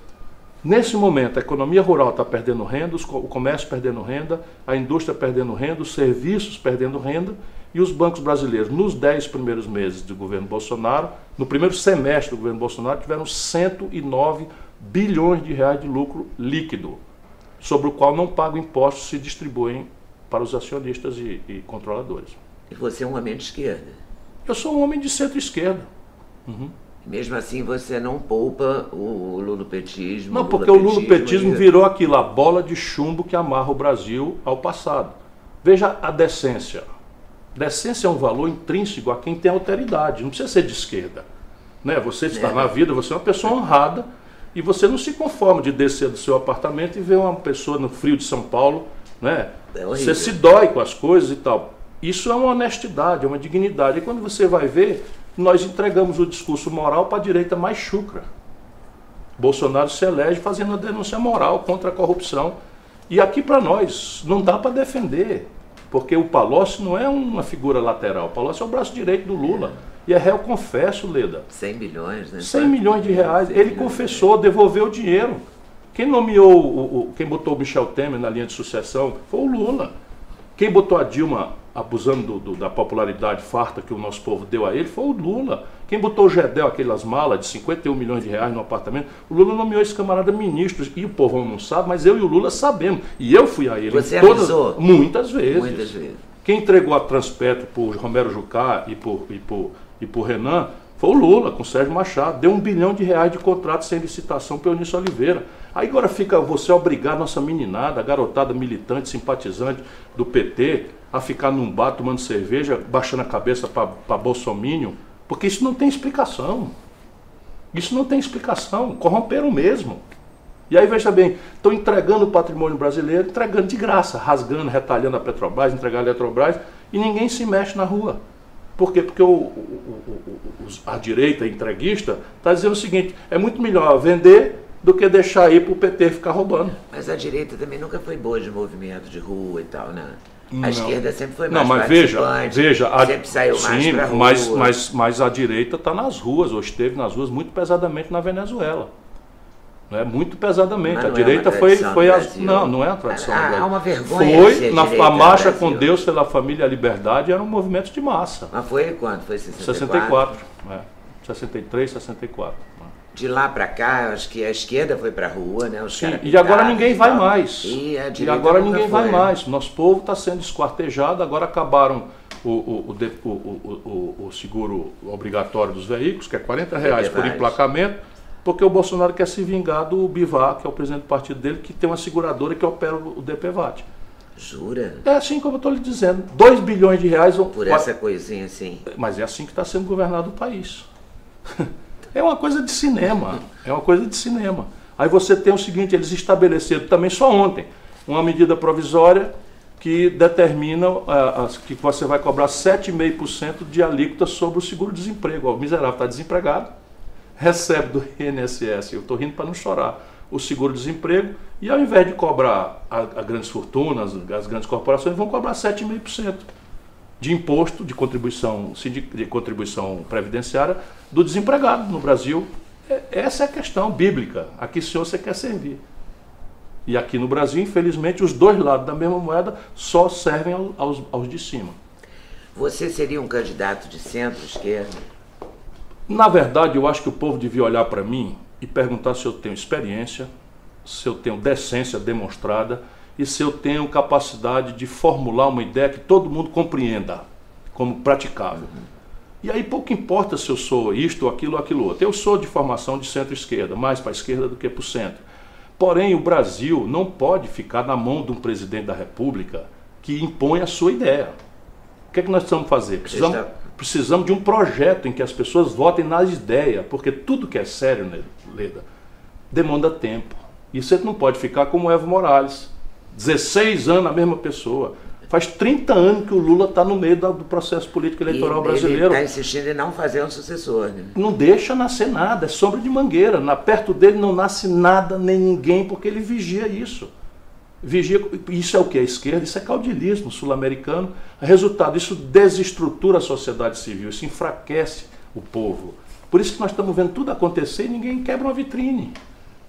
Nesse momento, a economia rural está perdendo renda, o comércio perdendo renda, a indústria perdendo renda, os serviços perdendo renda e os bancos brasileiros, nos 10 primeiros meses do governo Bolsonaro, no primeiro semestre do governo Bolsonaro, tiveram 109 bilhões de reais de lucro líquido, sobre o qual não pagam impostos se distribuem para os acionistas e, e controladores. E você é um homem de esquerda. Eu sou um homem de centro-esquerda. Mesmo assim, você não poupa o lulopetismo. Não, porque o lulopetismo e- virou aquilo, a bola de chumbo que amarra o Brasil ao passado. Veja a decência. Decência é um valor intrínseco a quem tem alteridade, não precisa ser de esquerda. Né? Você está É. na vida, você é uma pessoa honrada e você não se conforma de descer do seu apartamento e ver uma pessoa no frio de São Paulo. Né? É você se dói com as coisas e tal. Isso é uma honestidade, é uma dignidade. E quando você vai ver, nós entregamos o discurso moral para a direita mais chucra. Bolsonaro se elege fazendo uma denúncia moral contra a corrupção. E aqui para nós não dá para defender. Porque o Palocci não é uma figura lateral. O Palocci é o braço direito do Lula. E é réu confesso, Leda. 100 milhões, né? 100 milhões de reais. Ele confessou, devolveu o dinheiro. Quem nomeou, o, o, quem botou o Michel Temer na linha de sucessão foi o Lula. Quem botou a Dilma abusando do, do, da popularidade farta que o nosso povo deu a ele foi o Lula. Quem botou o Gedel, aquelas malas de 51 milhões de reais no apartamento, o Lula nomeou esse camarada ministro. E o povo não sabe, mas eu e o Lula sabemos. E eu fui a ele. Você todas, avisou? Muitas vezes. Muitas vezes. Quem entregou a Transpetro por Romero Jucá e por, e por, e por Renan foi o Lula, com o Sérgio Machado. Deu um bilhão de reais de contrato sem licitação para Eunício Oliveira. Aí agora fica você obrigar nossa meninada, a garotada militante, simpatizante do PT, a ficar num bar tomando cerveja, baixando a cabeça para Bolsonaro, porque isso não tem explicação. Isso não tem explicação. Corromperam mesmo. E aí, veja bem, estão entregando o patrimônio brasileiro, entregando de graça, rasgando, retalhando a Petrobras, entregando a Eletrobras, e ninguém se mexe na rua. Por quê? Porque o, o, o, a direita entreguista está dizendo o seguinte: é muito melhor vender do que deixar aí para o PT ficar roubando. Mas a direita também nunca foi boa de movimento de rua e tal, né? A Não. esquerda sempre foi mais Não, mas veja, veja, a, sempre saiu mais sim, rua. mas, mas, mas a direita está nas ruas, ou esteve nas ruas muito pesadamente na Venezuela. Não é? Muito pesadamente. Mas a é direita uma foi, foi Brasil. não, não é a tradição. Há- do há uma vergonha Foi na a marcha com Deus pela família e a liberdade era um movimento de massa. Mas foi quando? Foi 64? 64, é. 63, 64. né? De lá pra cá, acho que a esquerda foi pra rua, né? Os Sim, e agora ninguém vai mais. E, a E agora ninguém foi, vai né? mais. Nosso povo está sendo esquartejado, agora acabaram o, o, o, o- seguro obrigatório dos veículos, que é 40 reais por emplacamento, porque o Bolsonaro quer se vingar do Bivar, que é o presidente do partido dele, que tem uma seguradora que opera o DPVAT. Jura? É assim como eu estou lhe dizendo. 2 bilhões de reais vão. Por essa coisinha assim. Mas é assim que está sendo governado o país. *laughs* É uma coisa de cinema. É uma coisa de cinema. Aí você tem o seguinte, eles estabeleceram também só ontem uma medida provisória que determina as- que você vai cobrar 7,5% de alíquota sobre o seguro-desemprego. O miserável está desempregado, recebe do INSS, eu estou rindo para não chorar, o seguro-desemprego, e ao invés de cobrar a, a grandes fortunas, as grandes corporações, vão cobrar 7,5% de imposto de contribuição, de contribuição previdenciária do desempregado no Brasil. É- Essa é a questão bíblica. Aqui o senhor você quer servir. E aqui no Brasil, infelizmente, os dois lados da mesma moeda só servem ao- aos, aos de cima. Você seria um candidato de centro-esquerda? Na verdade, eu acho que o povo devia olhar para mim e perguntar se eu tenho experiência, se eu tenho decência demonstrada e se eu tenho capacidade de formular uma ideia que todo mundo compreenda como praticável. E aí pouco importa se eu sou isto, aquilo ou aquilo outro. Eu sou de formação de centro-esquerda, mais para a esquerda do que para o centro. Porém, o Brasil não pode ficar na mão de um presidente da República que impõe a sua ideia. O que é que nós precisamos fazer? Precisamos, está- precisamos de um projeto em que as pessoas votem nas ideias, porque tudo que é sério, né, Leda, demanda tempo. E você não pode ficar como o Evo Morales. 16 anos a mesma pessoa. Faz 30 anos que o Lula está no meio do processo político eleitoral e brasileiro. Ele está insistindo em não fazer um sucessor, né? Não deixa nascer nada, é sombra de mangueira. Na, perto dele não nasce nada nem ninguém, porque ele vigia isso. Vigia, isso é o que? A esquerda, isso é caudilismo sul-americano. Resultado, isso desestrutura a sociedade civil, isso enfraquece o povo. Por isso que nós estamos vendo tudo acontecer e ninguém quebra uma vitrine.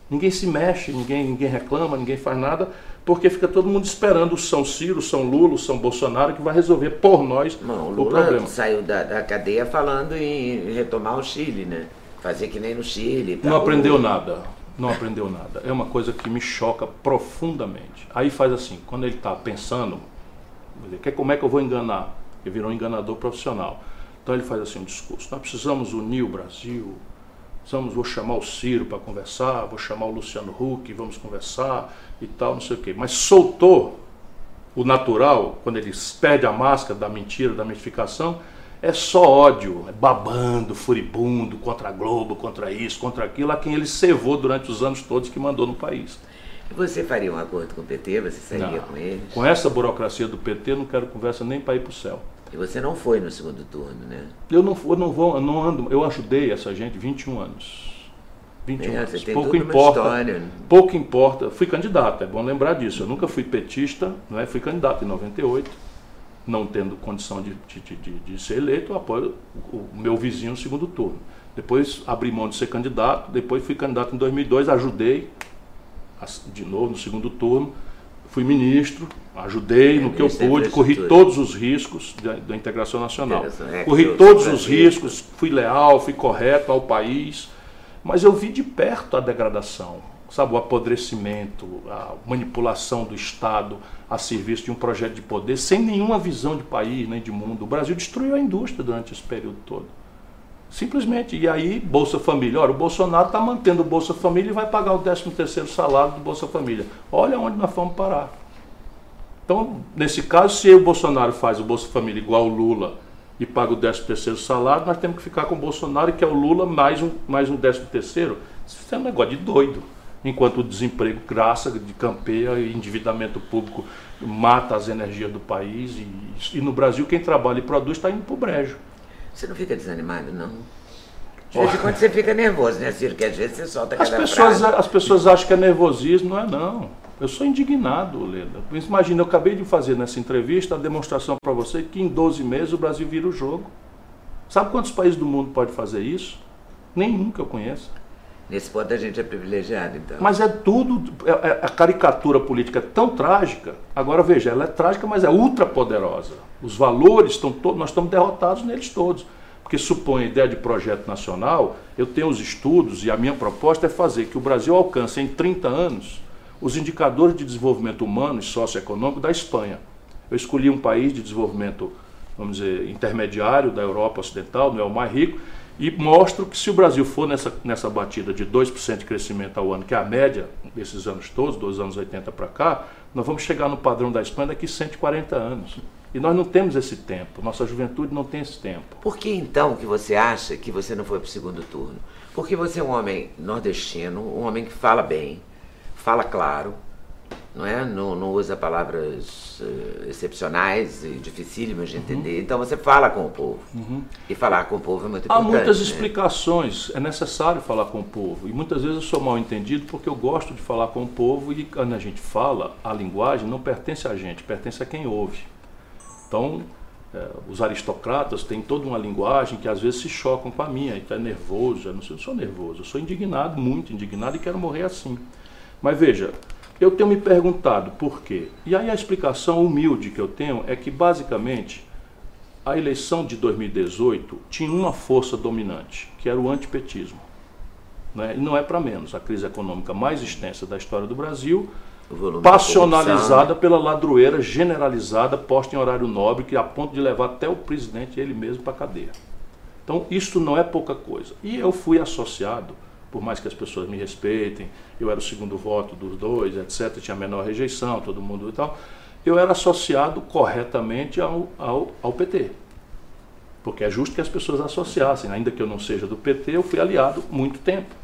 Ninguém se mexe, ninguém, ninguém reclama, ninguém faz nada, porque fica todo mundo esperando o São Ciro, o São Lula, o São Bolsonaro, que vai resolver por nós Não, o o Lula problema. saiu da, da cadeia falando em retomar o Chile, né? Fazer que nem no Chile. Não aprendeu nada. Não aprendeu nada. É uma coisa que me choca profundamente. Aí faz assim, quando ele está pensando, que- como é que eu vou enganar? Ele virou um enganador profissional. Então ele faz assim um discurso. Nós precisamos unir o Brasil. Precisamos, vou chamar o Ciro para conversar, vou chamar o Luciano Huck, vamos conversar e tal, não sei o quê. Mas soltou o natural, quando ele perde a máscara da mentira, da mitificação, é só ódio, é babando, furibundo, contra a Globo, contra isso, contra aquilo, a quem ele cevou durante os anos todos que mandou no país. Você faria um acordo com o PT? Você sairia Não. com eles? Com essa burocracia do PT, não quero conversa nem para ir para o céu. E você não foi no segundo turno, né? Eu não, eu não vou, eu não ando, eu ajudei essa gente 21 anos. 21 É, anos. Pouco importa. história. Pouco importa. Fui candidato, é bom lembrar disso. Eu nunca fui petista, não é? Fui candidato em 98. Não tendo condição de, de, de, de ser eleito, eu apoio o, meu vizinho no segundo turno. Depois abri mão de ser candidato, depois fui candidato em 2002, ajudei de novo no segundo turno, fui ministro, ajudei é, no que eu pude, corri todos os riscos da, da integração nacional. É, corri todos os riscos, fui leal, fui correto ao país, mas eu vi de perto a degradação, sabe, o apodrecimento, a manipulação do Estado a serviço de um projeto de poder, sem nenhuma visão de país nem de mundo. O Brasil destruiu a indústria durante esse período todo. Simplesmente. E aí, Bolsa Família. Olha, o Bolsonaro está mantendo o Bolsa Família e vai pagar o 13 terceiro salário do Bolsa Família. Olha onde nós vamos parar. Então, nesse caso, se o Bolsonaro faz o Bolsa Família igual o Lula e paga o 13 terceiro salário, nós temos que ficar com o Bolsonaro, que é o Lula, mais um, mais um 13 terceiro. Isso é um negócio de doido. Enquanto o desemprego, graça de campeia e endividamento público mata as energias do país. E, e no Brasil, quem trabalha e produz está indo para o brejo. Você não fica desanimado, não? De vez em quando você fica nervoso, né, Ciro? Que às vezes você solta as pessoas, frase. As pessoas acham que é nervosismo, não é não. Eu sou indignado, Leda. Imagina, eu acabei de fazer nessa entrevista a demonstração para você que em 12 meses o Brasil vira o jogo. Sabe quantos países do mundo pode fazer isso? Nenhum que eu conheça. Nesse ponto a gente é privilegiado, então. Mas é tudo. É, é, a caricatura política é tão trágica. Agora veja, ela é trágica, mas é ultra poderosa. Os valores estão todos, nós estamos derrotados neles todos. Porque supõe a ideia de projeto nacional, eu tenho os estudos e a minha proposta é fazer que o Brasil alcance em 30 anos os indicadores de desenvolvimento humano e socioeconômico da Espanha. Eu escolhi um país de desenvolvimento, vamos dizer, intermediário da Europa Ocidental, não é o mais rico, e mostro que se o Brasil for nessa, nessa batida de 2% de crescimento ao ano, que é a média desses anos todos, dos anos 80 para cá, nós vamos chegar no padrão da Espanha daqui 140 anos. E nós não temos esse tempo, nossa juventude não tem esse tempo. Por que então que você acha que você não foi para o segundo turno? Porque você é um homem nordestino, um homem que fala bem, fala claro, não é? Não, não usa palavras uh, excepcionais e dificílimas de entender. Uhum. Então você fala com o povo. Uhum. E falar com o povo é muito Há importante. Há muitas né? explicações. É necessário falar com o povo. E muitas vezes eu sou mal entendido porque eu gosto de falar com o povo e quando a gente fala, a linguagem não pertence a gente, pertence a quem ouve. Então, é, os aristocratas têm toda uma linguagem que às vezes se chocam com a minha. Então é nervoso. Eu não, eu sou nervoso. Eu sou indignado, muito indignado e quero morrer assim. Mas veja, eu tenho me perguntado por quê. E aí a explicação humilde que eu tenho é que basicamente a eleição de 2018 tinha uma força dominante, que era o antipetismo. Né? E não é para menos. A crise econômica mais extensa da história do Brasil, passionalizada pela ladroeira generalizada, posta em horário nobre, que a ponto de levar até o presidente ele mesmo para a cadeia. Então, isso não é pouca coisa. E eu fui associado por mais que as pessoas me respeitem, eu era o segundo voto dos dois, etc., tinha menor rejeição, todo mundo e tal, eu era associado corretamente ao, ao, ao PT. Porque é justo que as pessoas associassem, ainda que eu não seja do PT, eu fui aliado muito tempo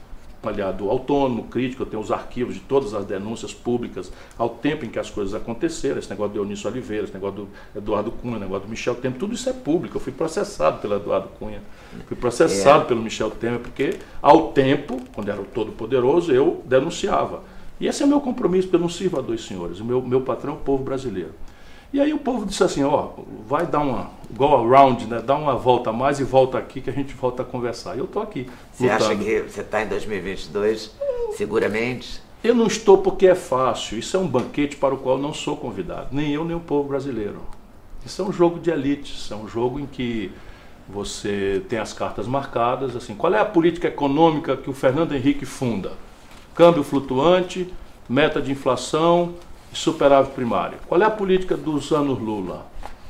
aliado autônomo, crítico, eu tenho os arquivos de todas as denúncias públicas ao tempo em que as coisas aconteceram, esse negócio do Eunício Oliveira, esse negócio do Eduardo Cunha, o negócio do Michel Temer, tudo isso é público. Eu fui processado pelo Eduardo Cunha, fui processado é. pelo Michel Temer, porque ao tempo, quando era o todo-poderoso, eu denunciava. E esse é o meu compromisso, porque eu não sirvo a dois senhores, o meu, meu patrão é o povo brasileiro. E aí o povo disse assim, ó, vai dar uma go around, né? Dá uma volta a mais e volta aqui que a gente volta a conversar. E eu estou aqui. Você lutando. acha que você está em 2022 seguramente? Eu não estou porque é fácil. Isso é um banquete para o qual não sou convidado, nem eu nem o povo brasileiro. Isso é um jogo de elites, é um jogo em que você tem as cartas marcadas, assim, qual é a política econômica que o Fernando Henrique funda? Câmbio flutuante, meta de inflação, superávit primário. Qual é a política dos anos Lula?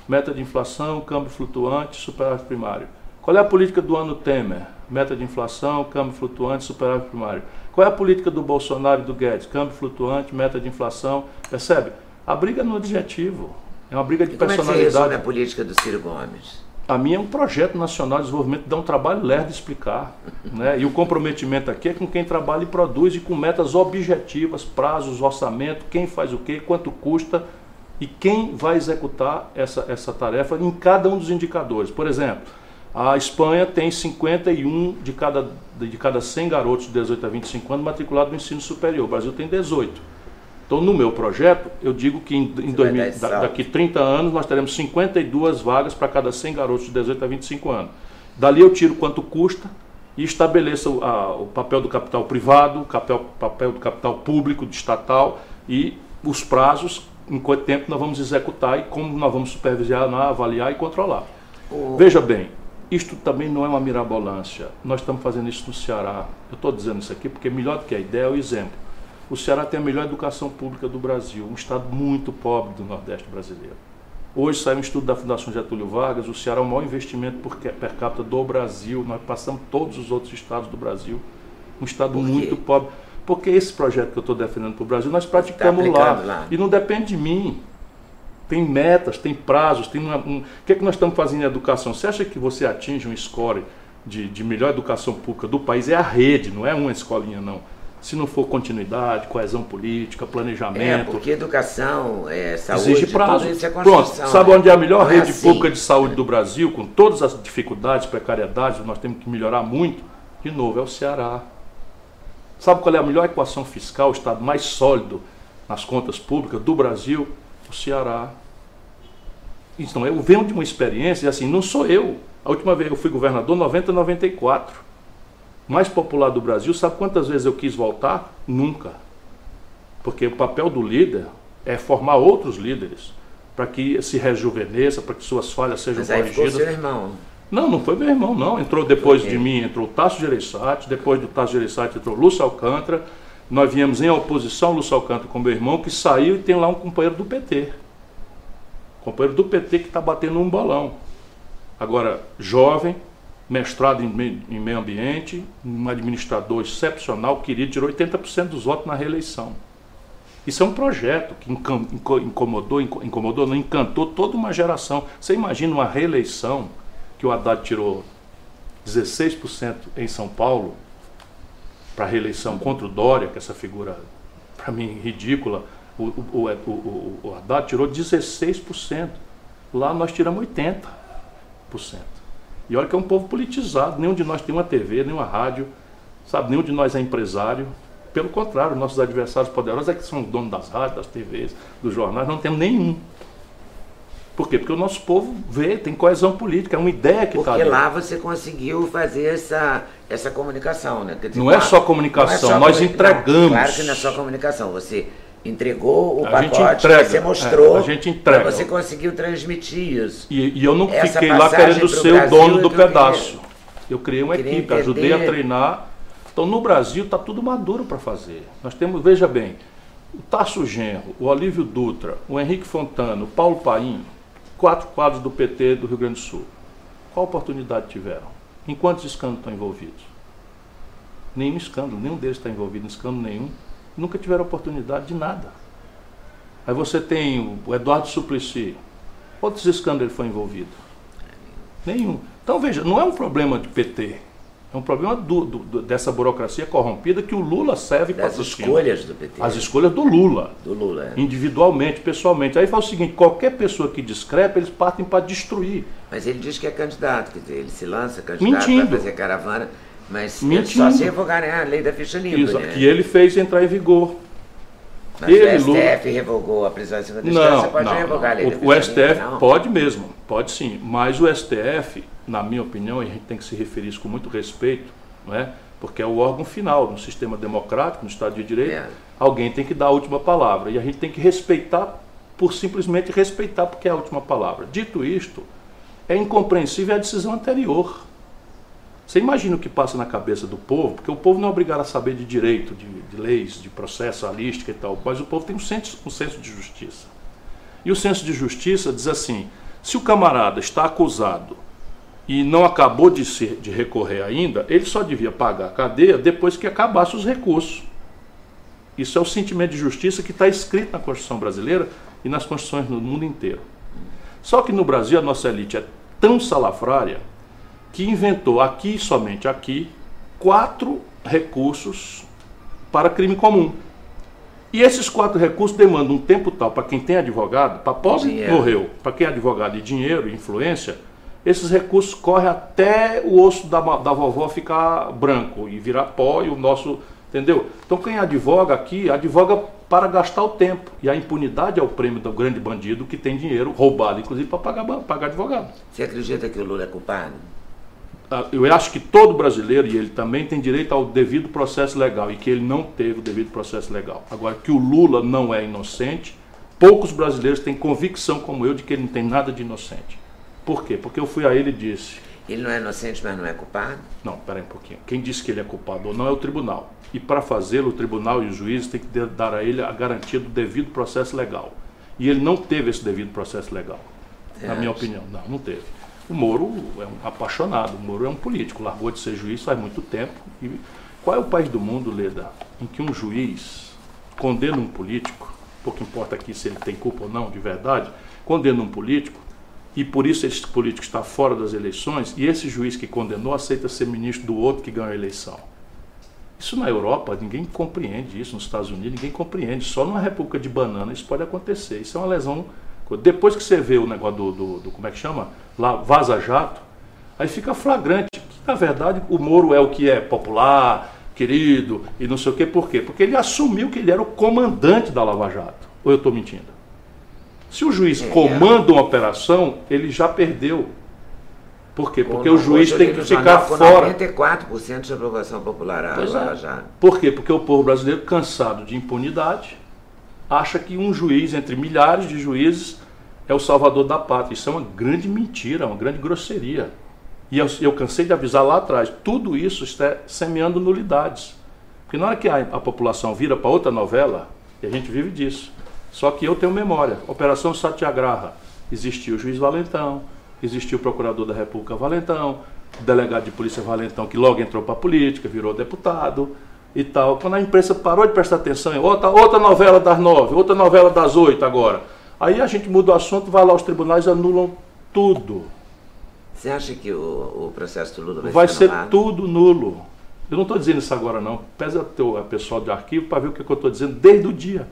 Meta de inflação, câmbio flutuante, superávit primário. Qual é a política do ano Temer? Meta de inflação, câmbio flutuante, superávit primário. Qual é a política do Bolsonaro e do Guedes? Câmbio flutuante, meta de inflação. Percebe? A briga no adjetivo. É uma briga de e personalidade. Como é que você a política do Ciro Gomes? A minha é um projeto nacional de desenvolvimento, dá um trabalho lerdo explicar. Né? E o comprometimento aqui é com quem trabalha e produz e com metas objetivas, prazos, orçamento, quem faz o quê, quanto custa e quem vai executar essa, essa tarefa em cada um dos indicadores. Por exemplo, a Espanha tem 51 de cada, de cada 100 garotos de 18 a 25 anos matriculados no ensino superior, o Brasil tem 18. Então, no meu projeto, eu digo que em, em 2000, da, daqui 30 anos nós teremos 52 vagas para cada 100 garotos de 18 a 25 anos. Dali eu tiro quanto custa e estabeleço a, o papel do capital privado, o papel, papel do capital público, de estatal e os prazos, em quanto tempo nós vamos executar e como nós vamos supervisionar, avaliar e controlar. O... Veja bem, isto também não é uma mirabolância. Nós estamos fazendo isso no Ceará. Eu estou dizendo isso aqui porque melhor do que a ideia é o exemplo. O Ceará tem a melhor educação pública do Brasil, um estado muito pobre do Nordeste brasileiro. Hoje sai um estudo da Fundação Getúlio Vargas, o Ceará é o maior investimento por per capita do Brasil, nós passamos todos os outros estados do Brasil. Um estado muito pobre. Porque esse projeto que eu estou defendendo para o Brasil, nós praticamos tá lá, lá, E não depende de mim. Tem metas, tem prazos, tem uma, um. O que é que nós estamos fazendo em educação? Você acha que você atinge um score de, de melhor educação pública do país? É a rede, não é uma escolinha, não se não for continuidade, coesão política, planejamento. É, porque educação, é, saúde, exige prazo. Tudo isso é Pronto, sabe né? onde é a melhor não é rede é assim. pública de saúde do Brasil, com todas as dificuldades, precariedades, nós temos que melhorar muito? De novo, é o Ceará. Sabe qual é a melhor equação fiscal, o estado mais sólido nas contas públicas do Brasil? O Ceará. Então, eu venho de uma experiência, e assim, não sou eu. A última vez eu fui governador, 90, 94 mais popular do Brasil, sabe quantas vezes eu quis voltar? Nunca. Porque o papel do líder é formar outros líderes para que se rejuvenesça, para que suas falhas sejam Mas aí corrigidas. Ficou seu irmão. Não, não foi meu irmão, não. Entrou depois de mim, entrou o Tasso Gereissati, depois do Tasso Gereissati entrou Lúcio Alcântara. Nós viemos em oposição, Lúcio Alcântara, com meu irmão, que saiu e tem lá um companheiro do PT. Companheiro do PT que está batendo um bolão. Agora, jovem, mestrado em meio, ambiente, um administrador excepcional, querido, tirou 80% dos votos na reeleição. Isso é um projeto que incomodou, incomodou, não encantou toda uma geração. Você imagina uma reeleição que o Haddad tirou 16% em São Paulo para a reeleição contra o Dória, que é essa figura, para mim, ridícula. O, o, o, o Haddad tirou 16%. Lá nós tiramos 80%. E olha que é um povo politizado, nenhum de nós tem uma TV, nem uma rádio, sabe? Nenhum de nós é empresário. Pelo contrário, nossos adversários poderosos é que são os donos das rádios, das TVs, dos jornais, não temos nenhum. Por quê? Porque o nosso povo vê, tem coesão política, é uma ideia que está ali. Porque lá você conseguiu fazer essa, essa comunicação, né? Dizer, não, é só comunicação, é só nós entregamos. Não, claro que não é só comunicação, você entregou o a pacote entrega, você mostrou, é, a gente entrega. você conseguiu transmitir isso. E, e eu não Essa fiquei lá querendo ser o dono do pedaço. Queria, eu criei uma equipe, entender. ajudei a treinar. Então no Brasil está tudo maduro para fazer. Nós temos, veja bem, o Tasso Genro, o Olívio Dutra, o Henrique Fontana, o Paulo Paim, quatro quadros do PT do Rio Grande do Sul. Qual oportunidade tiveram? Em quantos escândalos estão envolvidos? Nenhum escândalo, nenhum deles está envolvido em escândalo nenhum nunca tiveram oportunidade de nada. Aí você tem o Eduardo Suplicy. Quantos escândalos ele foi envolvido? Nenhum. Então veja, não é um problema de PT. É um problema do, do, dessa burocracia corrompida que o Lula serve para as escolhas do PT. As escolhas do Lula. Do Lula, é. Individualmente, pessoalmente. Aí fala o seguinte: qualquer pessoa que discrepa, eles partem para destruir. Mas ele diz que é candidato, quer dizer, ele se lança candidato para fazer caravana. Mas Mentindo. só se revogarem a lei da ficha limpa. Isso, né? que ele fez entrar em vigor. Mas ele, o STF Lula... revogou a prisão em segunda instância, pode não, revogar a lei o, da ficha O STF limpa, pode mesmo, pode sim. Mas o STF, na minha opinião, a gente tem que se referir isso com muito respeito, não é? porque é o órgão final no sistema democrático, no Estado de Direito. É. Alguém tem que dar a última palavra. E a gente tem que respeitar por simplesmente respeitar, porque é a última palavra. Dito isto, é incompreensível a decisão anterior. Você imagina o que passa na cabeça do povo, porque o povo não é obrigado a saber de direito, de, de leis, de processualística e tal, mas o povo tem um senso, um senso de justiça. E o senso de justiça diz assim: se o camarada está acusado e não acabou de, de recorrer ainda, ele só devia pagar a cadeia depois que acabasse os recursos. Isso é o sentimento de justiça que está escrito na Constituição brasileira e nas constituições no mundo inteiro. Só que no Brasil a nossa elite é tão salafrária que inventou aqui, somente aqui, quatro recursos para crime comum. E esses quatro recursos demandam um tempo tal para quem tem advogado, para pobre dinheiro. morreu, para quem é advogado e dinheiro e influência, esses recursos correm até o osso da, da vovó ficar branco e virar pó e o nosso Entendeu? Então quem advoga aqui, advoga para gastar o tempo. E a impunidade é o prêmio do grande bandido que tem dinheiro roubado, inclusive para pagar, pagar advogado. Você acredita que o Lula é culpado? Ah, eu acho que todo brasileiro, e ele também tem direito ao devido processo legal, e que ele não teve o devido processo legal. Agora, que o Lula não é inocente, poucos brasileiros têm convicção como eu de que ele não tem nada de inocente. Por quê? Porque eu fui a ele e disse: Ele não é inocente, mas não é culpado? Não, peraí um pouquinho. Quem disse que ele é culpado ou não é o tribunal. E para fazê-lo, o tribunal e os juízes têm que dar a ele a garantia do devido processo legal. E ele não teve esse devido processo legal, na minha opinião. Não, não teve. O Moro é um apaixonado, o Moro é um político, largou de ser juiz faz muito tempo. E qual é o país do mundo, Leda, em que um juiz condena um político, pouco importa aqui se ele tem culpa ou não, de verdade, condena um político, e por isso esse político está fora das eleições, e esse juiz que condenou aceita ser ministro do outro que ganhou a eleição. Isso na Europa, ninguém compreende isso, nos Estados Unidos, ninguém compreende. Só numa república de banana isso pode acontecer. Isso é uma lesão. Depois que você vê o negócio do, do, do- como é que chama? Lá, Vaza Jato, aí fica flagrante que, na verdade, o Moro é o que é popular, querido, e não sei o quê. Por quê? Porque ele assumiu que ele era o comandante da Lava Jato. Ou eu estou mentindo? Se o juiz É. comanda uma operação, ele já perdeu. Por quê? Porque o juiz tem que ficar fora. 94% de aprovação popular a Pois Lava é. Jato. Por quê? Porque o povo brasileiro, cansado de impunidade, acha que um juiz, entre milhares de juízes, é o salvador da pátria. Isso é uma grande mentira, uma grande grosseria. E eu, eu cansei de avisar lá atrás, tudo isso está semeando nulidades. Porque na hora que a, a população vira para outra novela, e a gente vive disso. Só que eu tenho memória. Operação Satyagraha. Existiu o juiz Valentão, existiu o procurador da República Valentão, o delegado de polícia Valentão, que logo entrou para a política, virou deputado e tal. Quando a imprensa parou de prestar atenção em outra, outra novela das nove, outra novela das oito agora. Aí a gente muda o assunto, vai lá aos tribunais e anulam tudo. Você acha que o, o processo do Lula vai, Vai ser ser tudo nulo. Eu não estou dizendo isso agora não. Pesa a pessoal de arquivo para ver o que, que eu estou dizendo desde o dia.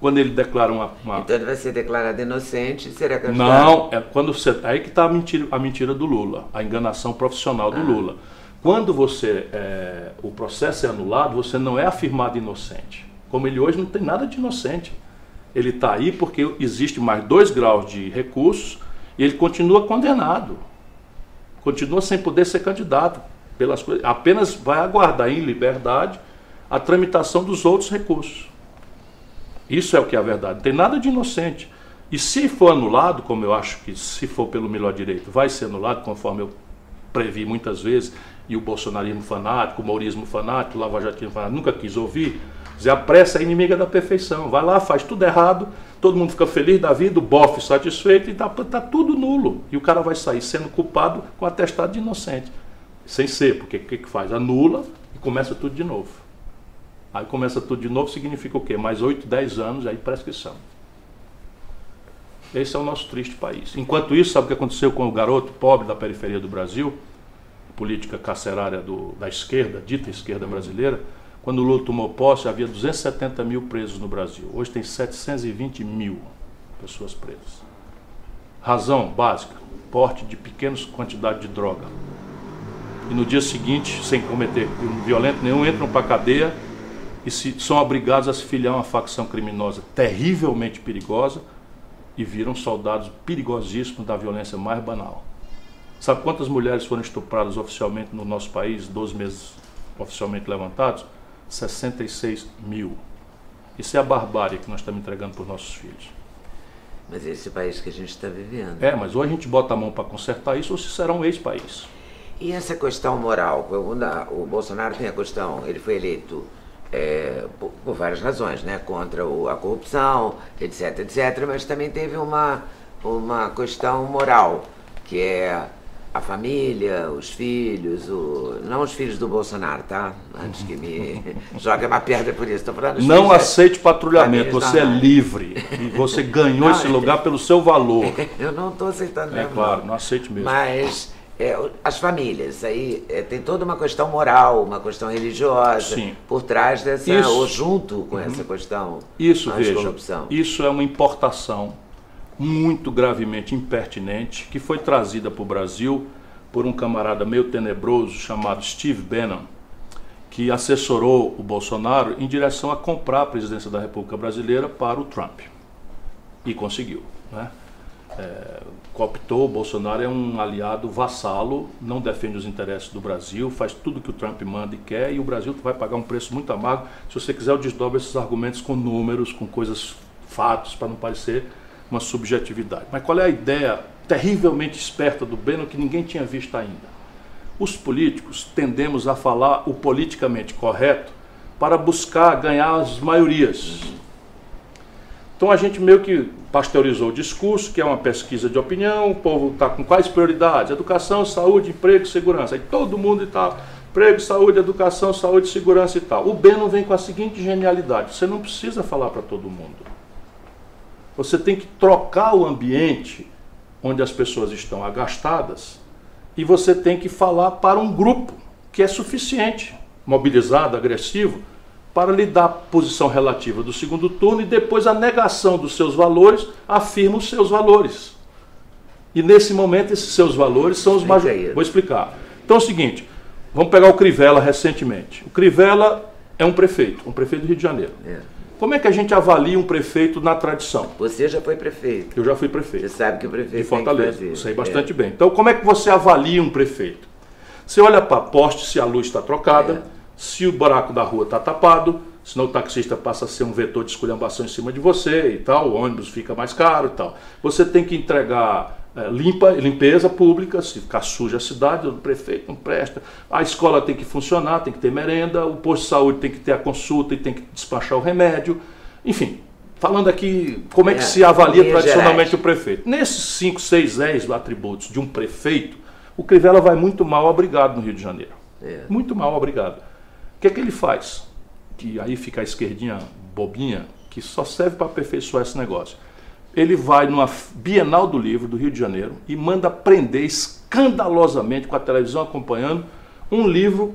Quando ele declara uma. uma- Então ele vai ser declarado inocente será candidato? Não, é quando você. Aí que está a mentira, a mentira do Lula, a enganação profissional do Lula. Quando você. é, o processo é anulado, você não é afirmado inocente. Como ele hoje não tem nada de inocente. Ele está aí porque existe mais dois graus de recursos e ele continua condenado. Continua sem poder ser candidato. Pelas coisas, apenas vai aguardar em liberdade a tramitação dos outros recursos. Isso é o que é a verdade. Não tem nada de inocente. E se for anulado, como eu acho que se for pelo melhor direito, vai ser anulado, conforme eu previ muitas vezes, e o bolsonarismo fanático, o maurismo fanático, o lavajatismo fanático, nunca quis ouvir, dizer, a pressa é inimiga da perfeição. Vai lá, faz tudo errado, todo mundo fica feliz da vida, o bofe satisfeito e tá, tá tudo nulo. E o cara vai sair sendo culpado com atestado de inocente. Sem ser, porque o que, que faz? Anula e começa tudo de novo. Aí começa tudo de novo, significa o quê? Mais 8, 10 anos aí prescrição. Esse é o nosso triste país. Enquanto isso, sabe o que aconteceu com o garoto pobre da periferia do Brasil? Política carcerária do, da esquerda, dita esquerda brasileira. Quando o Lula tomou posse, havia 270 mil presos no Brasil. Hoje tem 720 mil pessoas presas. Razão básica: porte de pequenas quantidades de droga. E no dia seguinte, sem cometer crime violento nenhum, entram para a cadeia e se, são obrigados a se filiar a uma facção criminosa terrivelmente perigosa e viram soldados perigosíssimos da violência mais banal. Sabe quantas mulheres foram estupradas oficialmente no nosso país, 12 meses oficialmente levantados? 66 mil. Isso é a barbárie que nós estamos entregando para os nossos filhos. Mas esse é país que a gente está vivendo. É, mas ou a gente bota a mão para consertar isso, ou se será um ex-país. E essa questão moral? O Bolsonaro tem a questão, ele foi eleito é, por, por várias razões, né? Contra o- a corrupção, etc, etc, mas também teve uma, uma questão moral, que é a família, os filhos, o, não os filhos do Bolsonaro, tá? Antes que me *laughs* jogue uma pedra por isso, estou falando Não filhos da- aceite patrulhamento, você é livre. E você ganhou Não, esse é- lugar pelo seu valor. *laughs* Eu não estou aceitando É mesmo, claro, não aceite mesmo. Mas é, as famílias, aí é, tem toda uma questão moral, uma questão religiosa Sim. por trás dessa, Isso. Uhum. ou junto com essa questão Isso, veja, anticorrupção. isso é uma importação muito gravemente impertinente que foi trazida para o Brasil por um camarada meio tenebroso chamado Steve Bannon, que assessorou o Bolsonaro em direção a comprar a presidência da República Brasileira para o Trump. E conseguiu. Né? É, cooptou, o Bolsonaro é um aliado vassalo, não defende os interesses do Brasil, faz tudo que o Trump manda e quer, e o Brasil vai pagar um preço muito amargo. Se você quiser, eu desdobro esses argumentos com números, com coisas, fatos, para não parecer uma subjetividade. Mas qual é a ideia terrivelmente esperta do Beno que ninguém tinha visto ainda? Os políticos tendemos a falar o politicamente correto para buscar ganhar as maiorias. Então a gente meio que pasteurizou o discurso, que é uma pesquisa de opinião, o povo está com quais prioridades? Educação, saúde, emprego, segurança. Aí todo mundo está, emprego, saúde, educação, saúde, segurança e tal. O Beno vem com a seguinte genialidade: você não precisa falar para todo mundo. Você tem que trocar o ambiente onde as pessoas estão agastadas e você tem que falar para um grupo que é suficiente, mobilizado, agressivo, para lhe dar a posição relativa do segundo turno e depois a negação dos seus valores afirma os seus valores. E nesse momento esses seus valores são os mais. Vou explicar. Então é o seguinte, vamos pegar o Crivella recentemente. O Crivella é um prefeito, um prefeito do Rio de Janeiro. É. Como é que a gente avalia um prefeito na tradição? Você já foi prefeito. Eu já fui prefeito. Você sabe que o prefeito de Fortaleza. Tem Sei bastante é. bem. Então, como é que você avalia um prefeito? Você olha para a poste se a luz está trocada, é se o buraco da rua está tapado, senão o taxista passa a ser um vetor de esculhambação em cima de você e tal, o ônibus fica mais caro e tal. Você tem que entregar é, limpa, limpeza pública, se ficar suja a cidade, o prefeito não presta. A escola tem que funcionar, tem que ter merenda, o posto de saúde tem que ter a consulta e tem que despachar o remédio. Enfim, falando aqui como é que é, se avalia tradicionalmente gerais. o prefeito. Nesses 5, 6, 10 atributos de um prefeito, o Crivella vai muito mal obrigado no Rio de Janeiro. É. Muito mal obrigado. O que é que ele faz? Que aí fica a esquerdinha bobinha, que só serve para aperfeiçoar esse negócio. Ele vai numa Bienal do Livro do Rio de Janeiro e manda prender escandalosamente, com a televisão acompanhando, um livro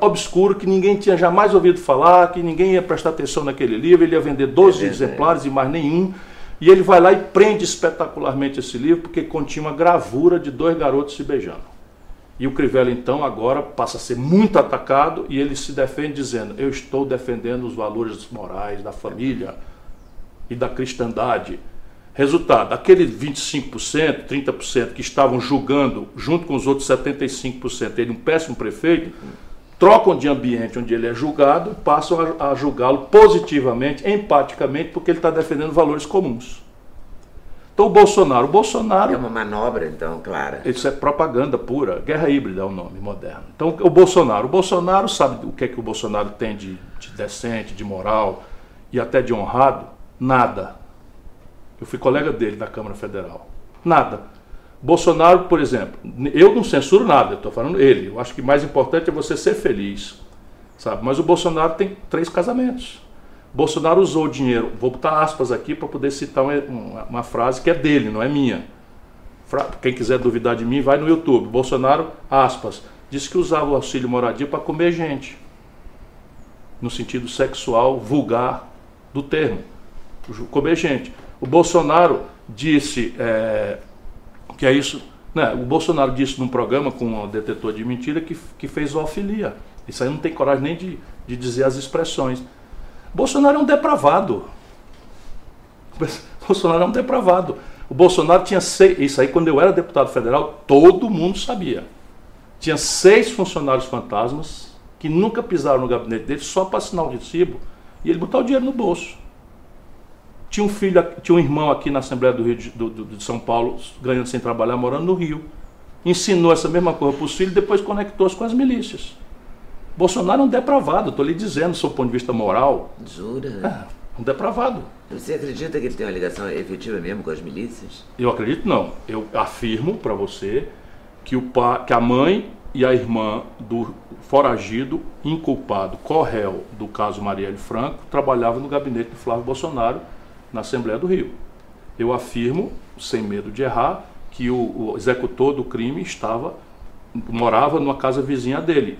obscuro que ninguém tinha jamais ouvido falar, que ninguém ia prestar atenção naquele livro, ele ia vender 12 é exemplares e mais nenhum. E ele vai lá e prende espetacularmente esse livro porque continha uma gravura de dois garotos se beijando. E o Crivella, então, agora passa a ser muito atacado e ele se defende dizendo: Eu estou defendendo os valores morais da família e da cristandade. Resultado: aquele 25%, 30% que estavam julgando, junto com os outros 75%, ele um péssimo prefeito, trocam de ambiente onde ele é julgado, passam a, a julgá-lo positivamente, empaticamente, porque ele está defendendo valores comuns. Então o Bolsonaro, o Bolsonaro. É uma manobra, então, clara. Isso é propaganda pura, guerra híbrida é o nome moderno. Então o Bolsonaro, o Bolsonaro sabe o que é que o Bolsonaro tem de, de decente, de moral e até de honrado? Nada. Eu fui colega dele da Câmara Federal. Nada. Bolsonaro, por exemplo, eu não censuro nada, estou falando ele. Eu acho que mais importante é você ser feliz, sabe? Mas o Bolsonaro tem três casamentos. Bolsonaro usou o dinheiro, vou botar aspas aqui para poder citar uma, uma, frase que é dele, não é minha. Quem quiser duvidar de mim, vai no YouTube. Bolsonaro, aspas, disse que usava o auxílio moradia para comer gente. No sentido sexual vulgar do termo. Comer gente. O Bolsonaro disse é, que é isso. Né, o Bolsonaro disse num programa com um detetor de mentira que, que fez zoofilia. Isso aí não tem coragem nem de, de dizer as expressões. Bolsonaro é um depravado. *laughs* Bolsonaro é um depravado. O Bolsonaro tinha seis. Isso aí, quando eu era deputado federal, todo mundo sabia. Tinha seis funcionários fantasmas que nunca pisaram no gabinete dele só para assinar o recibo e ele botar o dinheiro no bolso. Tinha um filho, tinha um irmão aqui na Assembleia do Rio de, do, do, de São Paulo, ganhando sem trabalhar, morando no Rio. Ensinou essa mesma coisa para os filhos e depois conectou-se com as milícias. Bolsonaro é um depravado, estou lhe dizendo, do seu ponto de vista moral. Jura? É, um depravado. Você acredita que ele tem uma ligação efetiva mesmo com as milícias? Eu acredito não. Eu afirmo para você que, o pa, que a mãe e a irmã do foragido, inculpado, corréu do caso Marielle Franco, trabalhavam no gabinete do Flávio Bolsonaro na Assembleia do Rio. Eu afirmo, sem medo de errar, que o, o executor do crime estava morava numa casa vizinha dele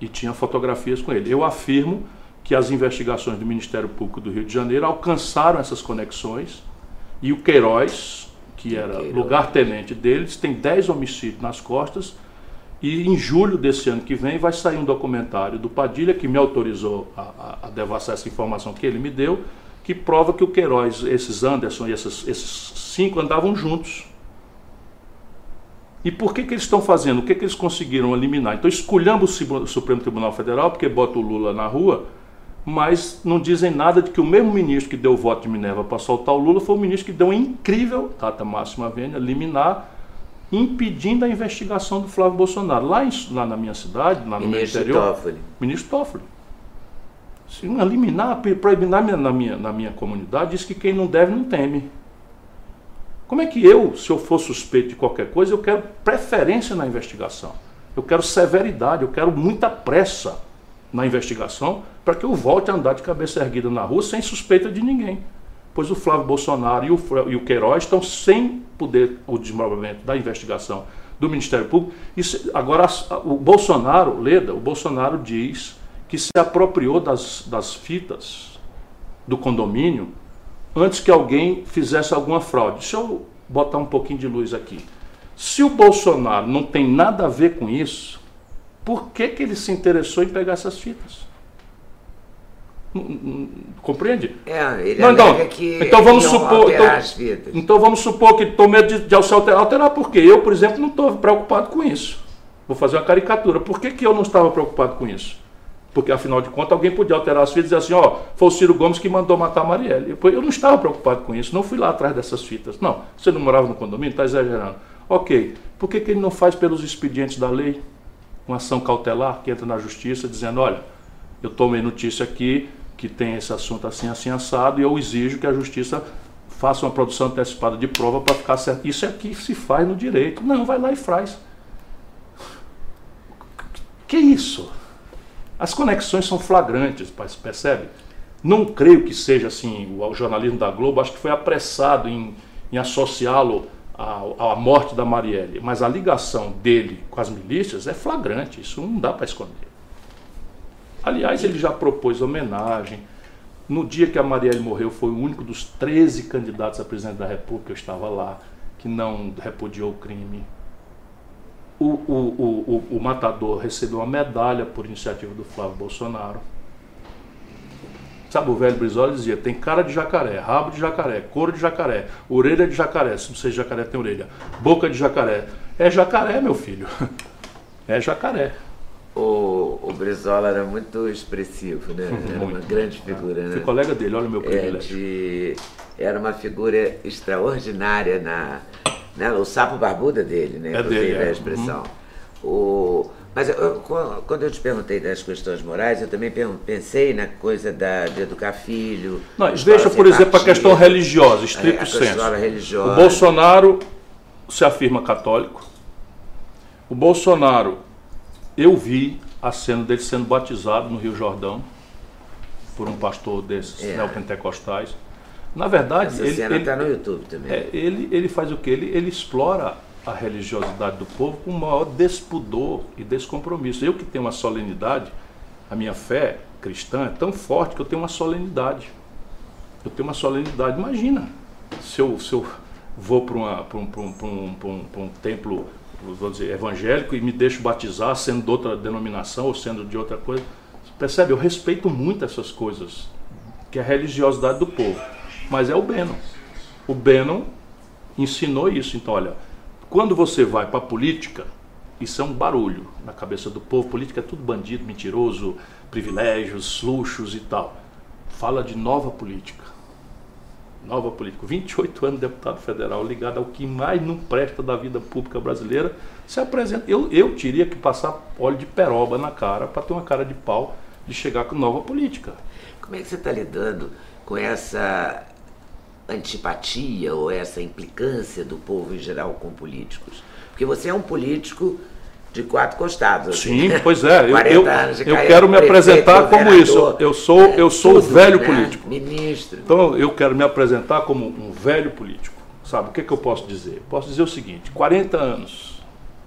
e tinha fotografias com ele. Eu afirmo que as investigações do Ministério Público do Rio de Janeiro alcançaram essas conexões e o Queiroz, que era lugar-tenente deles, tem 10 homicídios nas costas E em julho desse ano que vem vai sair um documentário do Padilha, que me autorizou a, a, a devassar essa informação que ele me deu, que prova que o Queiroz, esses Anderson e esses, esses cinco andavam juntos. E por que, que eles estão fazendo? O que, que eles conseguiram eliminar? Então escolhamos o Supremo Tribunal Federal, porque bota o Lula na rua, mas não dizem nada de que o mesmo ministro que deu o voto de Minerva para soltar o Lula foi o ministro que deu uma incrível, data máxima vênia, liminar, impedindo a investigação do Flávio Bolsonaro. Lá, em, lá na minha cidade, lá no Ministro meu interior. Toffoli. Ministro Toffoli. Se não eliminar, proibir na minha, na, minha, comunidade, diz que quem não deve não teme. Como é que eu, se eu for suspeito de qualquer coisa, eu quero preferência na investigação? Eu quero severidade, eu quero muita pressa na investigação para que eu volte a andar de cabeça erguida na rua sem suspeita de ninguém. Pois o Flávio Bolsonaro e o, e o Queiroz estão sem poder o desenvolvimento da investigação do Ministério Público. Isso, agora, o Bolsonaro, Leda, o Bolsonaro diz que se apropriou das, das fitas do condomínio antes que alguém fizesse alguma fraude. Deixa eu botar um pouquinho de luz aqui. Se o Bolsonaro não tem nada a ver com isso, por que, que ele se interessou em pegar essas fitas? Compreende? É, ele não, então, que então vamos supor, então, as fitas. então vamos supor que estou medo de, de alterar. Alterar por quê? Eu, por exemplo, não estou preocupado com isso. Vou fazer uma caricatura. Por que, que eu não estava preocupado com isso? Porque, afinal de contas, alguém podia alterar as fitas e dizer assim, ó, foi o Ciro Gomes que mandou matar a Marielle. Eu não estava preocupado com isso, não fui lá atrás dessas fitas. Não, você não morava no condomínio, está exagerando. Ok, por que, que ele não faz pelos expedientes da lei uma ação cautelar que entra na justiça dizendo, olha, eu tomei notícia aqui que tem esse assunto assim, assim, assado, e eu exijo que a justiça faça uma produção antecipada de prova para ficar certo. Isso é que se faz no direito. Não, vai lá e faz. Que isso? As conexões são flagrantes, percebe? Não creio que seja assim, o jornalismo da Globo, acho que foi apressado em, em associá-lo à, à morte da Marielle, mas a ligação dele com as milícias é flagrante, isso não dá para esconder. Aliás, ele já propôs homenagem. No dia que a Marielle morreu, foi o único dos 13 candidatos a presidente da República, eu estava lá, que não repudiou o crime. O, o, o, o, matador recebeu uma medalha por iniciativa do Flávio Bolsonaro. Sabe, o velho Brizola dizia: tem cara de jacaré, rabo de jacaré, couro de jacaré, orelha de jacaré. Se não seja jacaré, tem orelha. Boca de jacaré. É jacaré, meu filho. *laughs* É jacaré o, o Brizola era muito expressivo, né? Era uma grande figura, né? Fui colega dele, olha o meu privilégio. É de, era uma figura extraordinária na, né? o sapo barbuda dele, né? É dele, é. a expressão. Uhum. O, mas eu, quando eu te perguntei das questões morais, eu também pensei na coisa da, de educar filho. Não, deixa, por exemplo, a questão religiosa, estrito senso. Religiosa. O Bolsonaro se afirma católico. O Bolsonaro eu vi a cena dele sendo batizado no Rio Jordão por um pastor desses é. neopentecostais. Na verdade, Essa ele cena está no YouTube também. É, ele, ele faz o que? Ele, ele explora a religiosidade do povo com o maior despudor e descompromisso. Eu que tenho uma solenidade, a minha fé cristã é tão forte que eu tenho uma solenidade. Eu tenho uma solenidade. Imagina se eu, se eu vou para um, um, um, um, templo dizer, evangélico e me deixo batizar sendo de outra denominação ou sendo de outra coisa. Percebe? Eu respeito muito essas coisas, que é a religiosidade do povo. Mas é o Bannon. O Bannon ensinou isso. Então, olha, quando você vai para a política, isso é um barulho na cabeça do povo. Política é tudo bandido, mentiroso, privilégios, luxos e tal. Fala de nova política nova política, 28 anos de deputado federal, ligado ao que mais não presta da vida pública brasileira, se apresenta. Eu, eu teria que passar óleo de peroba na cara para ter uma cara de pau de chegar com nova política. Como é que você está lidando com essa antipatia ou essa implicância do povo em geral com políticos? Porque você é um político de quatro costados. Sim, pois é. Eu, eu, eu quero me apresentar como isso. Eu sou, eu sou tudo, velho né? político. Ministro. Então eu quero me apresentar como um velho político. Sabe o que, que eu posso dizer? Posso dizer o seguinte: 40 anos,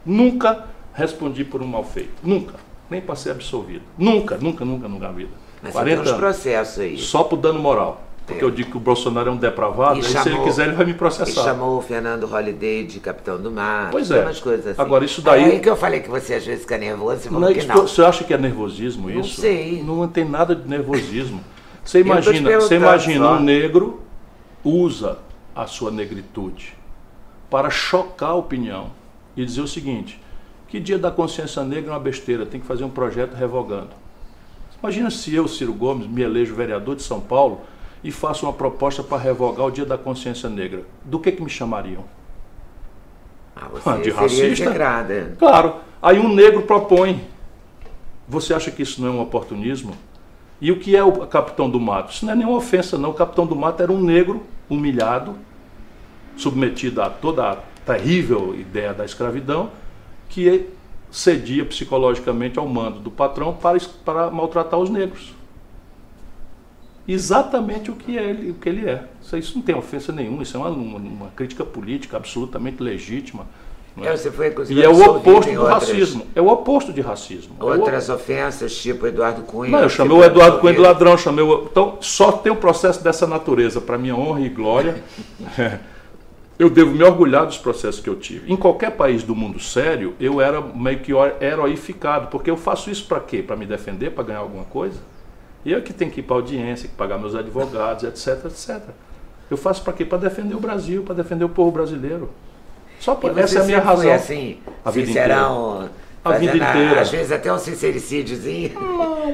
nunca respondi por um mal feito. Nunca. Nem para ser absolvido. Nunca, nunca, nunca, nunca na vida. Mas 40 tem uns processos aí. Só por dano moral. Porque eu digo que o Bolsonaro é um depravado, E aí se ele quiser ele vai me E processar. chamou o Fernando Holliday de capitão do mar. Pois é. umas coisas assim. Agora, isso daí- É aí que eu falei que você às vezes fica nervoso, Não é que isso não. Você acha que é nervosismo Não isso? sei. Não tem nada de nervosismo. *laughs* Você imagina, você imagina só. um negro usa a sua negritude para chocar a opinião e dizer o seguinte: que dia da consciência negra é uma besteira, tem que fazer um projeto revogando. Imagina se eu, Ciro Gomes, me elejo vereador de São Paulo e faço uma proposta para revogar o dia da consciência negra. Do que que me chamariam? Ah, *laughs* você de racista? execrada. Claro. Aí um negro propõe. Você acha que isso não é um oportunismo? E o que é o capitão do mato? Isso não é nenhuma ofensa, não. O capitão do mato era um negro humilhado, submetido a toda a terrível ideia da escravidão, que cedia psicologicamente ao mando do patrão para, para maltratar os negros. Exatamente o que, é ele, o que ele é. Isso, isso não tem ofensa nenhuma, isso é uma, uma- crítica política absolutamente legítima. é? Você foi, E é o oposto do outras- racismo. É o oposto de racismo. É o Outras ofensas, tipo Eduardo Cunha. não, eu chamei o Eduardo Cunha de ladrão, chamei o... Então, só tem um processo dessa natureza, para minha honra e glória. *laughs* eu devo me orgulhar dos processos que eu tive. Em qualquer país do mundo sério, eu era meio que heroificado, porque eu faço isso para quê? Para me defender, para ganhar alguma coisa? E eu que tenho que ir para audiência, que pagar meus advogados, etc, etc. Eu faço para quê? Para defender o Brasil, para defender o povo brasileiro. Só E por essa é a minha razão. foi assim, A vida sincerão, A vida inteira. Às vezes até um sincericídiozinho.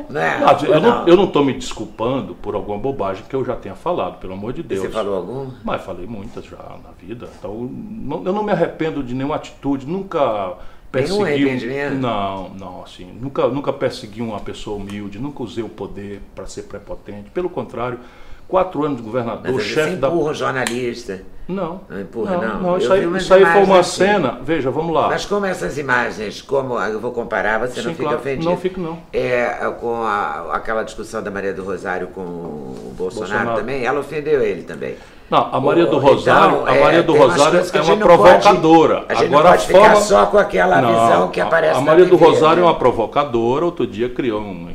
Não, é? Ah, eu, não, eu não estou me desculpando por alguma bobagem que eu já tenha falado, pelo amor de Deus. Você falou algum? Mas falei muitas já na vida. Então, não- eu não me arrependo de nenhuma atitude, nunca persegui. um- arrependimento? Não, não, assim. Nunca, nunca persegui uma pessoa humilde, nunca usei o poder para ser prepotente. Pelo contrário, quatro anos de governador, chefe da. empurra um jornalista. Não. Não empurra, não. não, isso Eu aí, isso aí foi uma assim. cena. Veja, vamos lá. Mas como essas imagens, como eu vou comparar, você não Sim, fica claro. ofendido? Não fico, não. É, com a- aquela discussão da Maria do Rosário com o Bolsonaro, Bolsonaro. também, ela ofendeu ele também. Não, a Maria do Rosário, então, a é, Maria do Rosário é a uma não pode- provocadora. a gente Agora não pode a forma só com aquela Não, visão que a- aparece A na Maria do Rosário é né? uma provocadora, outro dia criou um,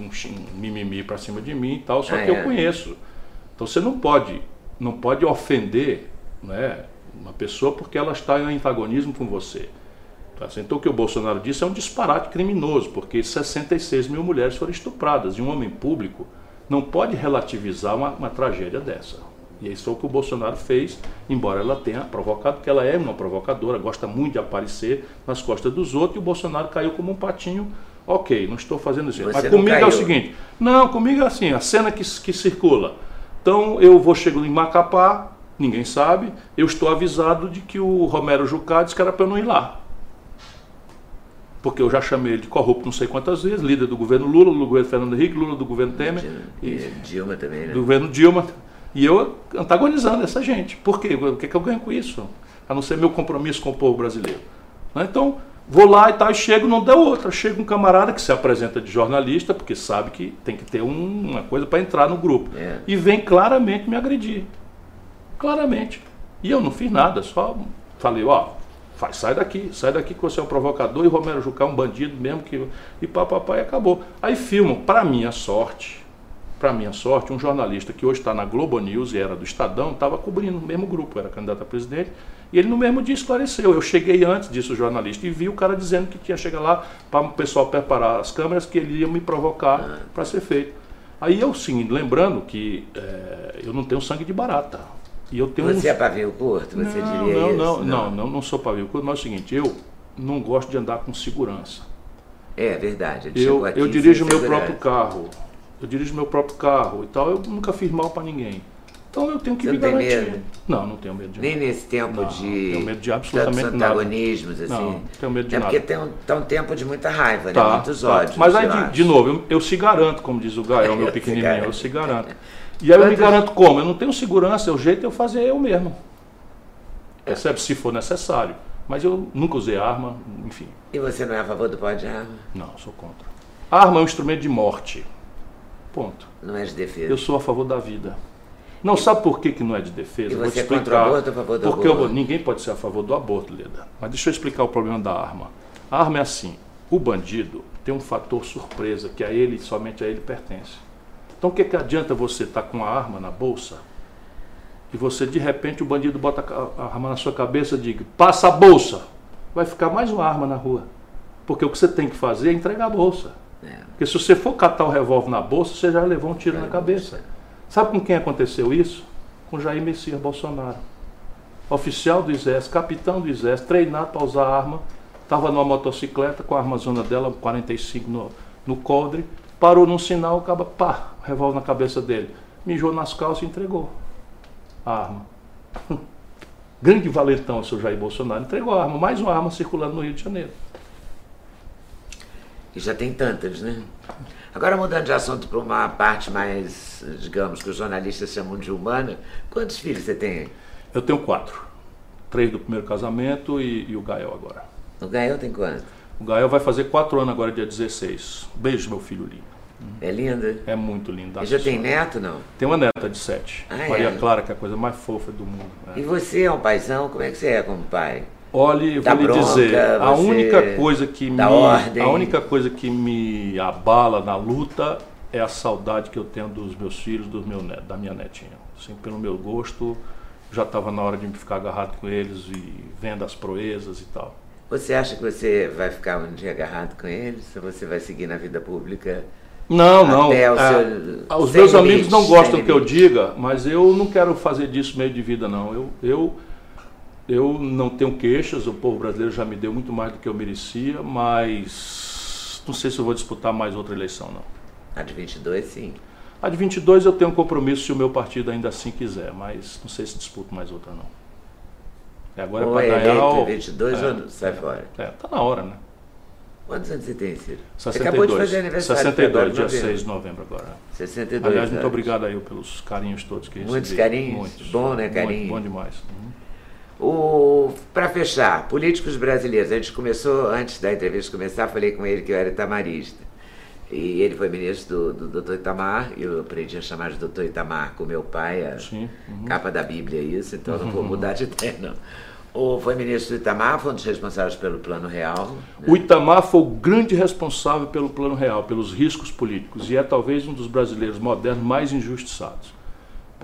um, um chi- um mimimi pra cima de mim e tal, só Ah, que é? eu conheço. Então você não pode, não pode ofender né, uma pessoa porque ela está em antagonismo com você. Tá? Então o que o Bolsonaro disse é um disparate criminoso, porque 66 mil mulheres foram estupradas e um homem público não pode relativizar uma, uma tragédia dessa. E isso é o que o Bolsonaro fez, embora ela tenha provocado, porque ela é uma provocadora, gosta muito de aparecer nas costas dos outros, e o Bolsonaro caiu como um patinho. Ok, não estou fazendo isso. Você Mas comigo é o caiu. seguinte: não, comigo é assim, a cena que, que circula. Então eu vou chegando em Macapá, ninguém sabe, eu estou avisado de que o Romero Jucá disse que era para eu não ir lá. Porque eu já chamei ele de corrupto não sei quantas vezes, líder do governo Lula, do governo Fernando Henrique, Lula do governo Temer, E e Dilma também, né? do governo Dilma. E eu antagonizando essa gente. Por quê? O que, que eu ganho com isso? A não ser meu compromisso com o povo brasileiro. Né? Então, vou lá e tal, e chego, não deu outra. Chega um camarada que se apresenta de jornalista, porque sabe que tem que ter um- uma coisa para entrar no grupo. É. E vem claramente me agredir. Claramente. E eu não fiz nada, só falei, ó, faz, sai daqui, sai daqui que você é um provocador e Romero Jucá é um bandido mesmo que. E papapá e acabou. Aí filmam, para minha sorte, para minha sorte, um jornalista que hoje está na Globo News e era do Estadão, estava cobrindo o mesmo grupo, era candidato a presidente, e ele no mesmo dia esclareceu. Eu cheguei antes disso, o jornalista, e vi o cara dizendo que tinha chegado lá para o pessoal preparar as câmeras, que ele ia me provocar para ser feito. Aí eu, sim, lembrando que eh, eu não tenho sangue de barata. E eu tenho Você uns- é pavio curto, você não, diria não, isso? não, não, não, não sou pavio curto, mas é o seguinte, eu não gosto de andar com segurança. É verdade. Eu, eu dirijo meu segurança. próprio carro. Eu dirijo meu próprio carro e tal. Eu nunca fiz mal para ninguém. Então eu tenho que Você me não garantir. medo? Não, não tenho medo de Nem nada. nesse tempo Não, de tenho medo de tantos absolutamente nada. antagonismos, assim. Não, tenho medo de é porque nada. tem um, tá um tempo de muita raiva, né? Tá, Muitos tá. ódios. Mas aí, de, de novo, eu, eu se garanto, como diz o Gael, *laughs* meu pequenininho, eu se garanto. E aí eu me garanto como? Eu não tenho segurança, o jeito é eu fazer eu mesmo. Percebe? Se for necessário. Mas eu nunca usei arma, enfim. E você não é a favor do pó de arma? Não, sou contra. Arma é um instrumento de morte. Ponto. Não é de defesa? Eu sou a favor da vida. Não, sabe por que, que não é de defesa? E Eu Vou te você é explicar. aborto a favor do Porque aborto? eu- ninguém pode ser a favor do aborto, Leda. Mas deixa eu explicar o problema da arma. A arma é assim: o bandido tem um fator surpresa que a ele, somente a ele pertence. Então o que, que adianta você estar tá com a arma na bolsa e você de repente o bandido bota a arma na sua cabeça e diga, passa a bolsa. Vai ficar mais uma arma na rua. Porque o que você tem que fazer é entregar a bolsa. É. Porque se você for catar o revólver na bolsa, você já levou um tiro é, na cabeça. Sabe com quem aconteceu isso? Com Jair Messias Bolsonaro. Oficial do Exército, capitão do Exército, treinado para usar arma, estava numa motocicleta com a armazona dela, 45 no, no coldre, parou num sinal, acaba, pá, revólver na cabeça dele. Mijou nas calças e entregou a arma. *laughs* Grande valentão o seu Jair Bolsonaro entregou a arma, mais uma arma circulando no Rio de Janeiro. E já tem tantas, né? Agora, mudando de assunto para uma parte mais, digamos, que os jornalistas chamam de humana, quantos filhos você tem? Eu tenho quatro. Três do primeiro casamento e, e o Gael agora. O Gael tem quanto? O Gael vai fazer quatro anos agora, dia 16. Beijo, meu filho lindo. É linda? É muito linda. E já tem neto, não? Tem uma neta de sete. Ah, Maria é? Clara, que é a coisa mais fofa do mundo. É. E você é um paizão? Como é que você é como pai? Olhe, vou lhe dizer, a única coisa que me ordem. a única coisa que me abala na luta é a saudade que eu tenho dos meus filhos, dos meus netos, da minha netinha. Assim, pelo meu gosto, já estava na hora de me ficar agarrado com eles e vendo as proezas e tal. Você acha que você vai ficar um dia agarrado com eles? Ou você vai seguir na vida pública? Não, não. É, os meus amigos não gostam que eu diga, mas eu não quero fazer disso meio de vida, não. Eu, eu, eu não tenho queixas, o povo brasileiro já me deu muito mais do que eu merecia, mas não sei se eu vou disputar mais outra eleição, não. A de 22, sim. A de 22 eu tenho um compromisso se o meu partido ainda assim quiser, mas não sei se disputo mais outra, não. É agora ou para é ganhar. Ou... 22 é, ou sai fora? É, tá na hora, né? Quantos anos você tem, Ciro? 62. Você acabou de fazer aniversário. 62, dia 6 de novembro agora. 62 Aliás, muito obrigado aí pelos carinhos todos que Muitos recebi. carinhos? Muitos. Bom, né, carinho? Muito, bom demais. Uhum. Para fechar, políticos brasileiros. A gente começou, antes da entrevista começar, falei com ele que eu era tamarista. E ele foi ministro do, do Dr. Itamar, e eu aprendi a chamar de Dr. Itamar com meu pai, a Sim, uhum. capa da Bíblia, isso, então não vou uhum. mudar de terno. Ou foi ministro do Itamar, foi um dos responsáveis pelo Plano Real. Né? O Itamar foi o grande responsável pelo Plano Real, pelos riscos políticos, e é talvez um dos brasileiros modernos mais injustiçados.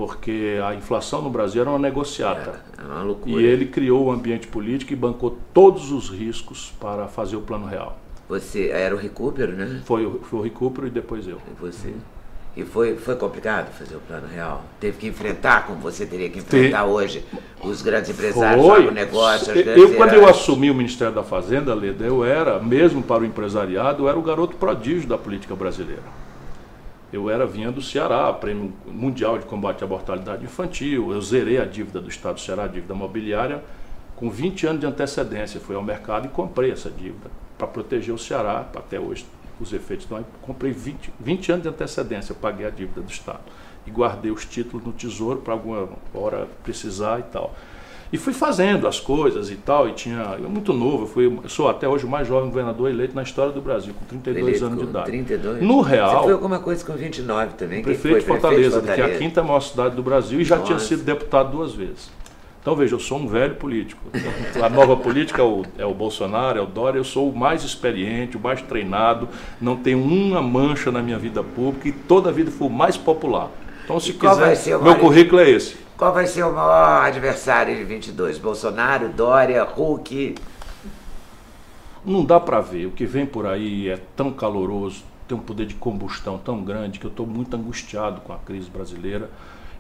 Porque a inflação no Brasil era uma negociata. Era, era uma loucura. E ele criou o ambiente político e bancou todos os riscos para fazer o Plano Real. Você era o recupero, né? Foi, foi o recupero e depois eu. E você? E foi, foi complicado fazer o plano real. Teve que enfrentar, como você teria que enfrentar Tem. hoje, os grandes empresários, foi. o negócio. eu, quando eu assumi o Ministério da Fazenda, Leda, eu era, mesmo para o empresariado, eu era o garoto prodígio da política brasileira. Eu era, vinha do Ceará, Prêmio Mundial de Combate à Mortalidade Infantil, eu zerei a dívida do Estado do Ceará, a dívida mobiliária, com 20 anos de antecedência. Fui ao mercado e comprei essa dívida para proteger o Ceará, até hoje os efeitos. Eu comprei 20, 20 anos de antecedência, paguei a dívida do Estado. E guardei os títulos no tesouro para alguma hora precisar e tal. E fui fazendo as coisas e tal, e tinha. Eu muito novo, eu, fui, eu sou até hoje o mais jovem governador eleito na história do Brasil, com 32 eleito anos com de idade. 32? No real. Você foi alguma coisa com 29 também? Prefeito, de Fortaleza, Fortaleza, que é a quinta maior cidade do Brasil, e já Nossa. tinha sido deputado duas vezes. Então veja, eu sou um velho político. A nova política é o, é o, Bolsonaro, é o Dória, eu sou o mais experiente, o mais treinado, não tenho uma mancha na minha vida pública e toda a vida fui o mais popular. Então se quiser, meu currículo é esse. Qual vai ser o maior adversário de 22? Bolsonaro, Dória, Hulk? Não dá para ver. O que vem por aí é tão caloroso, tem um poder de combustão tão grande que eu estou muito angustiado com a crise brasileira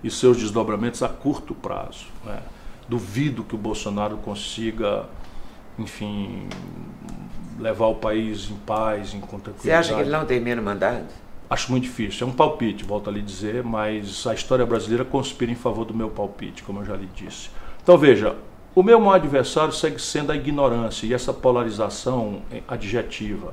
e seus desdobramentos a curto prazo. Né? duvido que o Bolsonaro consiga, enfim, levar o país em paz, em tranquilidade. Você acha que ele não termina o mandato? Acho muito difícil. É um palpite, volto a lhe dizer, mas a história brasileira conspira em favor do meu palpite, como eu já lhe disse. Então veja, o meu maior adversário segue sendo a ignorância e essa polarização adjetiva.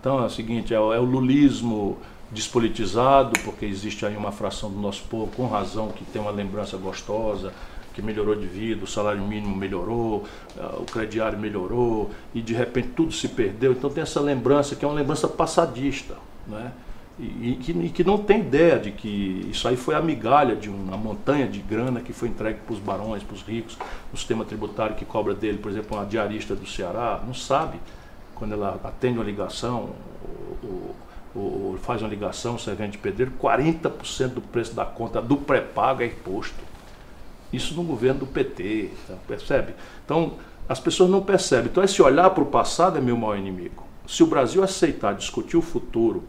Então é o seguinte, é o, é o lulismo despolitizado, porque existe aí uma fração do nosso povo, com razão, que tem uma lembrança gostosa, que melhorou de vida, o salário mínimo melhorou, ah, o crediário melhorou, e de repente tudo se perdeu. Então tem essa lembrança que é uma lembrança passadista, né? E, que, e que não tem ideia de que isso aí foi a migalha de uma montanha de grana que foi entregue para os barões, para os ricos, o sistema tributário que cobra dele, por exemplo, uma diarista do Ceará, não sabe quando ela atende uma ligação, o, o ou faz uma ligação, servente de pedreiro, 40% do preço da conta do pré-pago é imposto. Isso no governo do PT, tá? percebe? Então, as pessoas não percebem. Então, esse olhar para o passado é meu maior inimigo. Se o Brasil aceitar discutir o futuro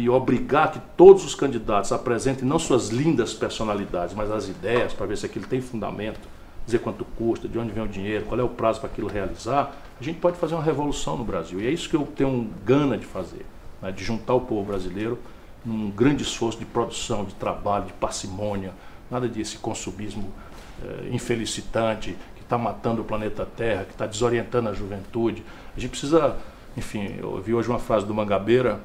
e obrigar que todos os candidatos apresentem não suas lindas personalidades, mas as ideias, para ver se aquilo tem fundamento, dizer quanto custa, de onde vem o dinheiro, qual é o prazo para aquilo realizar, a gente pode fazer uma revolução no Brasil. E é isso que eu tenho gana de fazer, né, de juntar o povo brasileiro num grande esforço de produção, de trabalho, de parcimônia, nada desse consumismo eh, infelicitante que está matando o planeta Terra, que está desorientando a juventude. A gente precisa, enfim, eu ouvi hoje uma frase do Mangabeira,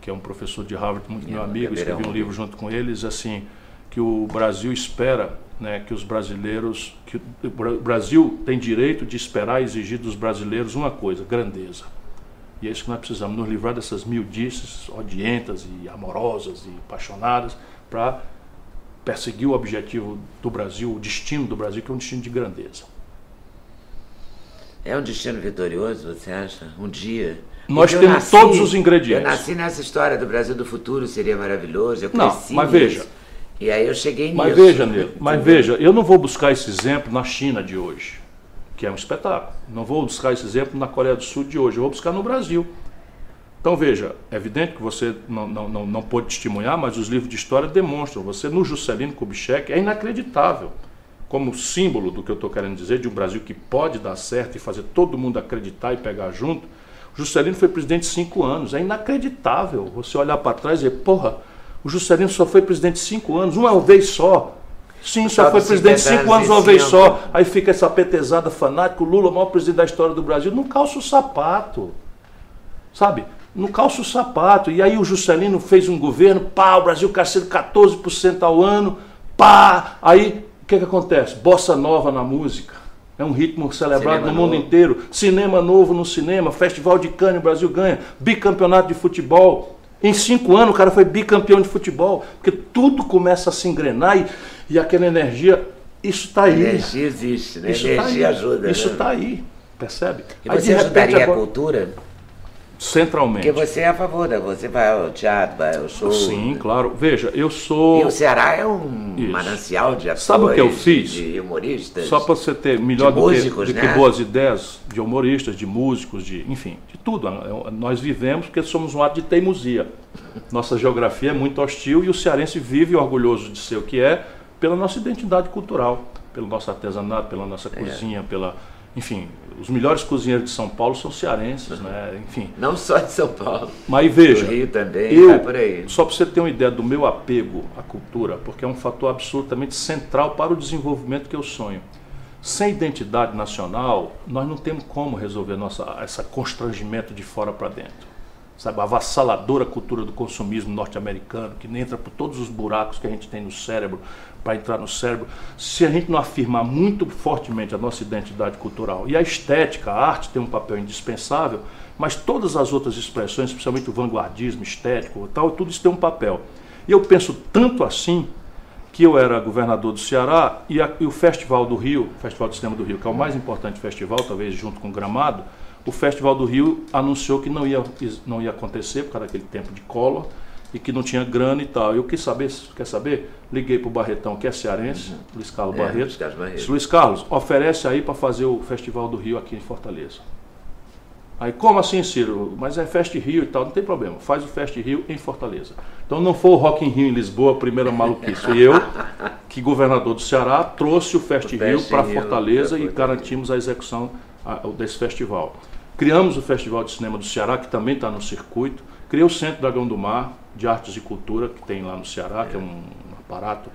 que é um professor de Harvard, muito é, meu amigo, escrevi um livro junto com eles, assim, que o Brasil espera né, que os brasileiros, que o Brasil tem direito de esperar e exigir dos brasileiros uma coisa, grandeza. E é isso que nós precisamos, nos livrar dessas mildices odientas e amorosas e apaixonadas para perseguir o objetivo do Brasil, o destino do Brasil, que é um destino de grandeza. É um destino vitorioso, você acha? Um dia. Nós temos nasci, todos os ingredientes. Eu nasci nessa história do Brasil do futuro, seria maravilhoso. Eu Não, mas veja, e aí eu cheguei mas nisso. Veja, Nilo, mas veja, eu não vou buscar esse exemplo na China de hoje, que é um espetáculo. Não vou buscar esse exemplo na Coreia do Sul de hoje, eu vou buscar no Brasil. Então veja, é evidente que você não, não, não, não pôde testemunhar, mas os livros de história demonstram. Você no Juscelino Kubitschek é inacreditável. Como símbolo do que eu estou querendo dizer, de um Brasil que pode dar certo e fazer todo mundo acreditar e pegar junto. Juscelino foi presidente cinco anos. É inacreditável você olhar para trás e dizer, porra, o Juscelino só foi presidente cinco anos, uma vez só. Sim, só foi presidente cinco anos uma vez só. Aí fica essa petezada fanática, o Lula, o maior presidente da história do Brasil. Não calça o sapato. Sabe? Não calça o sapato. E aí o Juscelino fez um governo, pá, o Brasil crescendo 14% ao ano, pá. Aí que, que acontece? Bossa nova na música. É um ritmo celebrado cinema no mundo inteiro. Cinema novo no cinema, Festival de Cannes, o Brasil ganha, bicampeonato de futebol. Em cinco anos o cara foi bicampeão de futebol, porque tudo começa a se engrenar e, e aquela energia, isso está aí. Energia existe, né? Isso energia tá ajuda. Isso está né? aí, percebe? E você aí, ajudaria agora... a cultura? Centralmente. Porque você é a favor, né? Você vai ao teatro, vai ao show. Sim, claro. Veja, eu sou. E o Ceará é um Isso. manancial de atores, Sabe o que eu fiz? De humoristas. Só para você ter melhor do, músicos, que, do né? que boas ideias de humoristas, de músicos, de enfim, de tudo. É nós vivemos porque somos um ato de teimosia. Nossa geografia é muito hostil e o cearense vive orgulhoso de ser o que é pela nossa identidade cultural, pelo nosso artesanato, pela nossa é. cozinha, pela enfim, os melhores cozinheiros de São Paulo são cearenses, né? Enfim. *laughs* Não só de São Paulo. Mas veja, do Rio também, eu, por aí. Só para você ter uma ideia do meu apego à cultura, porque é um fator absolutamente central para o desenvolvimento que eu sonho. Sem identidade nacional, nós não temos como resolver nossa esse constrangimento de fora para dentro. Sabe, a avassaladora cultura do consumismo norte-americano, que entra por todos os buracos que a gente tem no cérebro, para entrar no cérebro, se a gente não afirmar muito fortemente a nossa identidade cultural e a estética, a arte tem um papel indispensável, mas todas as outras expressões, especialmente o vanguardismo estético, tal, tudo isso tem um papel. E eu penso tanto assim que eu era governador do Ceará e, a, e o Festival do Rio, Festival de Cinema do Rio, que é o mais importante festival, talvez junto com o Gramado, o Festival do Rio anunciou que não ia, não ia acontecer por causa daquele tempo de Collor e que não tinha grana e tal. Eu quis saber, quer saber? Liguei para o Barretão, que é cearense, uhum. Luiz Carlos é, Barreto. Luiz Carlos, Barreto. Luiz Carlos, oferece aí para fazer o Festival do Rio aqui em Fortaleza. Aí, como assim, Ciro? Mas é Fest Rio e tal, não tem problema. Faz o Fest Rio em Fortaleza. Então não foi o Rock in Rio em Lisboa a primeira maluquice. Fui eu, que governador do Ceará, trouxe o Fest o Rio para Fortaleza e garantimos a execução desse festival. Criamos o Festival de Cinema do Ceará, que também está no circuito. Criei o Centro Dragão do Mar, de Artes e Cultura, que tem lá no Ceará, que é um, aparato.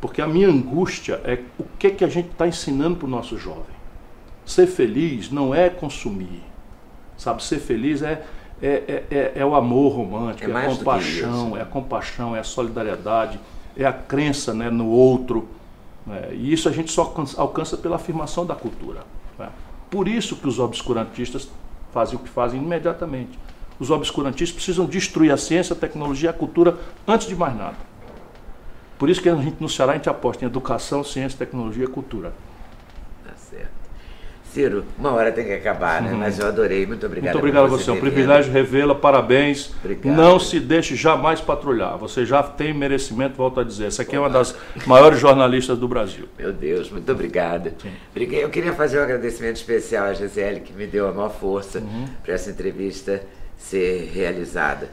Porque a minha angústia é o que, que a gente está ensinando para o nosso jovem. Ser feliz não é consumir. Sabe, ser feliz é, é, é, é, é o amor romântico, é, é a compaixão, é a compaixão, é a solidariedade, é a crença né, no outro. Né? E isso a gente só alcança, alcança pela afirmação da cultura. Né? Por isso que os obscurantistas fazem o que fazem imediatamente os obscurantistas precisam destruir a ciência, a tecnologia e a cultura antes de mais nada. Por isso que a gente no Ceará a gente aposta em educação, ciência, tecnologia e cultura. Tá certo. Ciro, uma hora tem que acabar, né? Mas eu adorei. Muito obrigado. Muito obrigado a você. É um privilégio revê-la. Parabéns. Obrigado. Não se deixe jamais patrulhar. Você já tem merecimento, volto a dizer. Essa aqui é uma das maiores jornalistas do Brasil. Meu Deus, muito obrigada. Eu queria fazer um agradecimento especial à Gisele, que me deu a maior força Uhum. para essa entrevista ser realizada.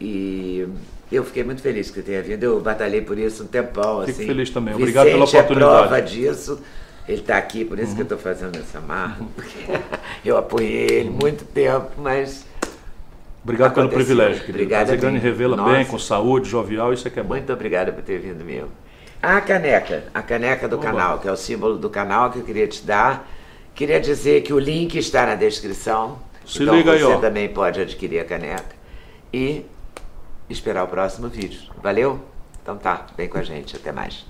E eu fiquei muito feliz que tenha vindo. Eu batalhei por isso um tempão. Fico assim. feliz também. Vicente Obrigado pela oportunidade. É prova disso. Ele está aqui, por isso que eu estou fazendo essa marra. porque *laughs* Eu apoiei ele muito tempo, mas Obrigado pelo Aconteceu. privilégio, querido. Obrigado a grande mim. revê-la Nossa. bem, com saúde, jovial, isso é que é bom. Muito obrigada por ter vindo mesmo. A caneca, a caneca do Oba. canal, que é o símbolo do canal que eu queria te dar. Queria dizer que o link está na descrição. Se então liga aí, você ó. também pode adquirir a caneca. E esperar o próximo vídeo. Valeu? Então tá, vem com a gente. Até mais.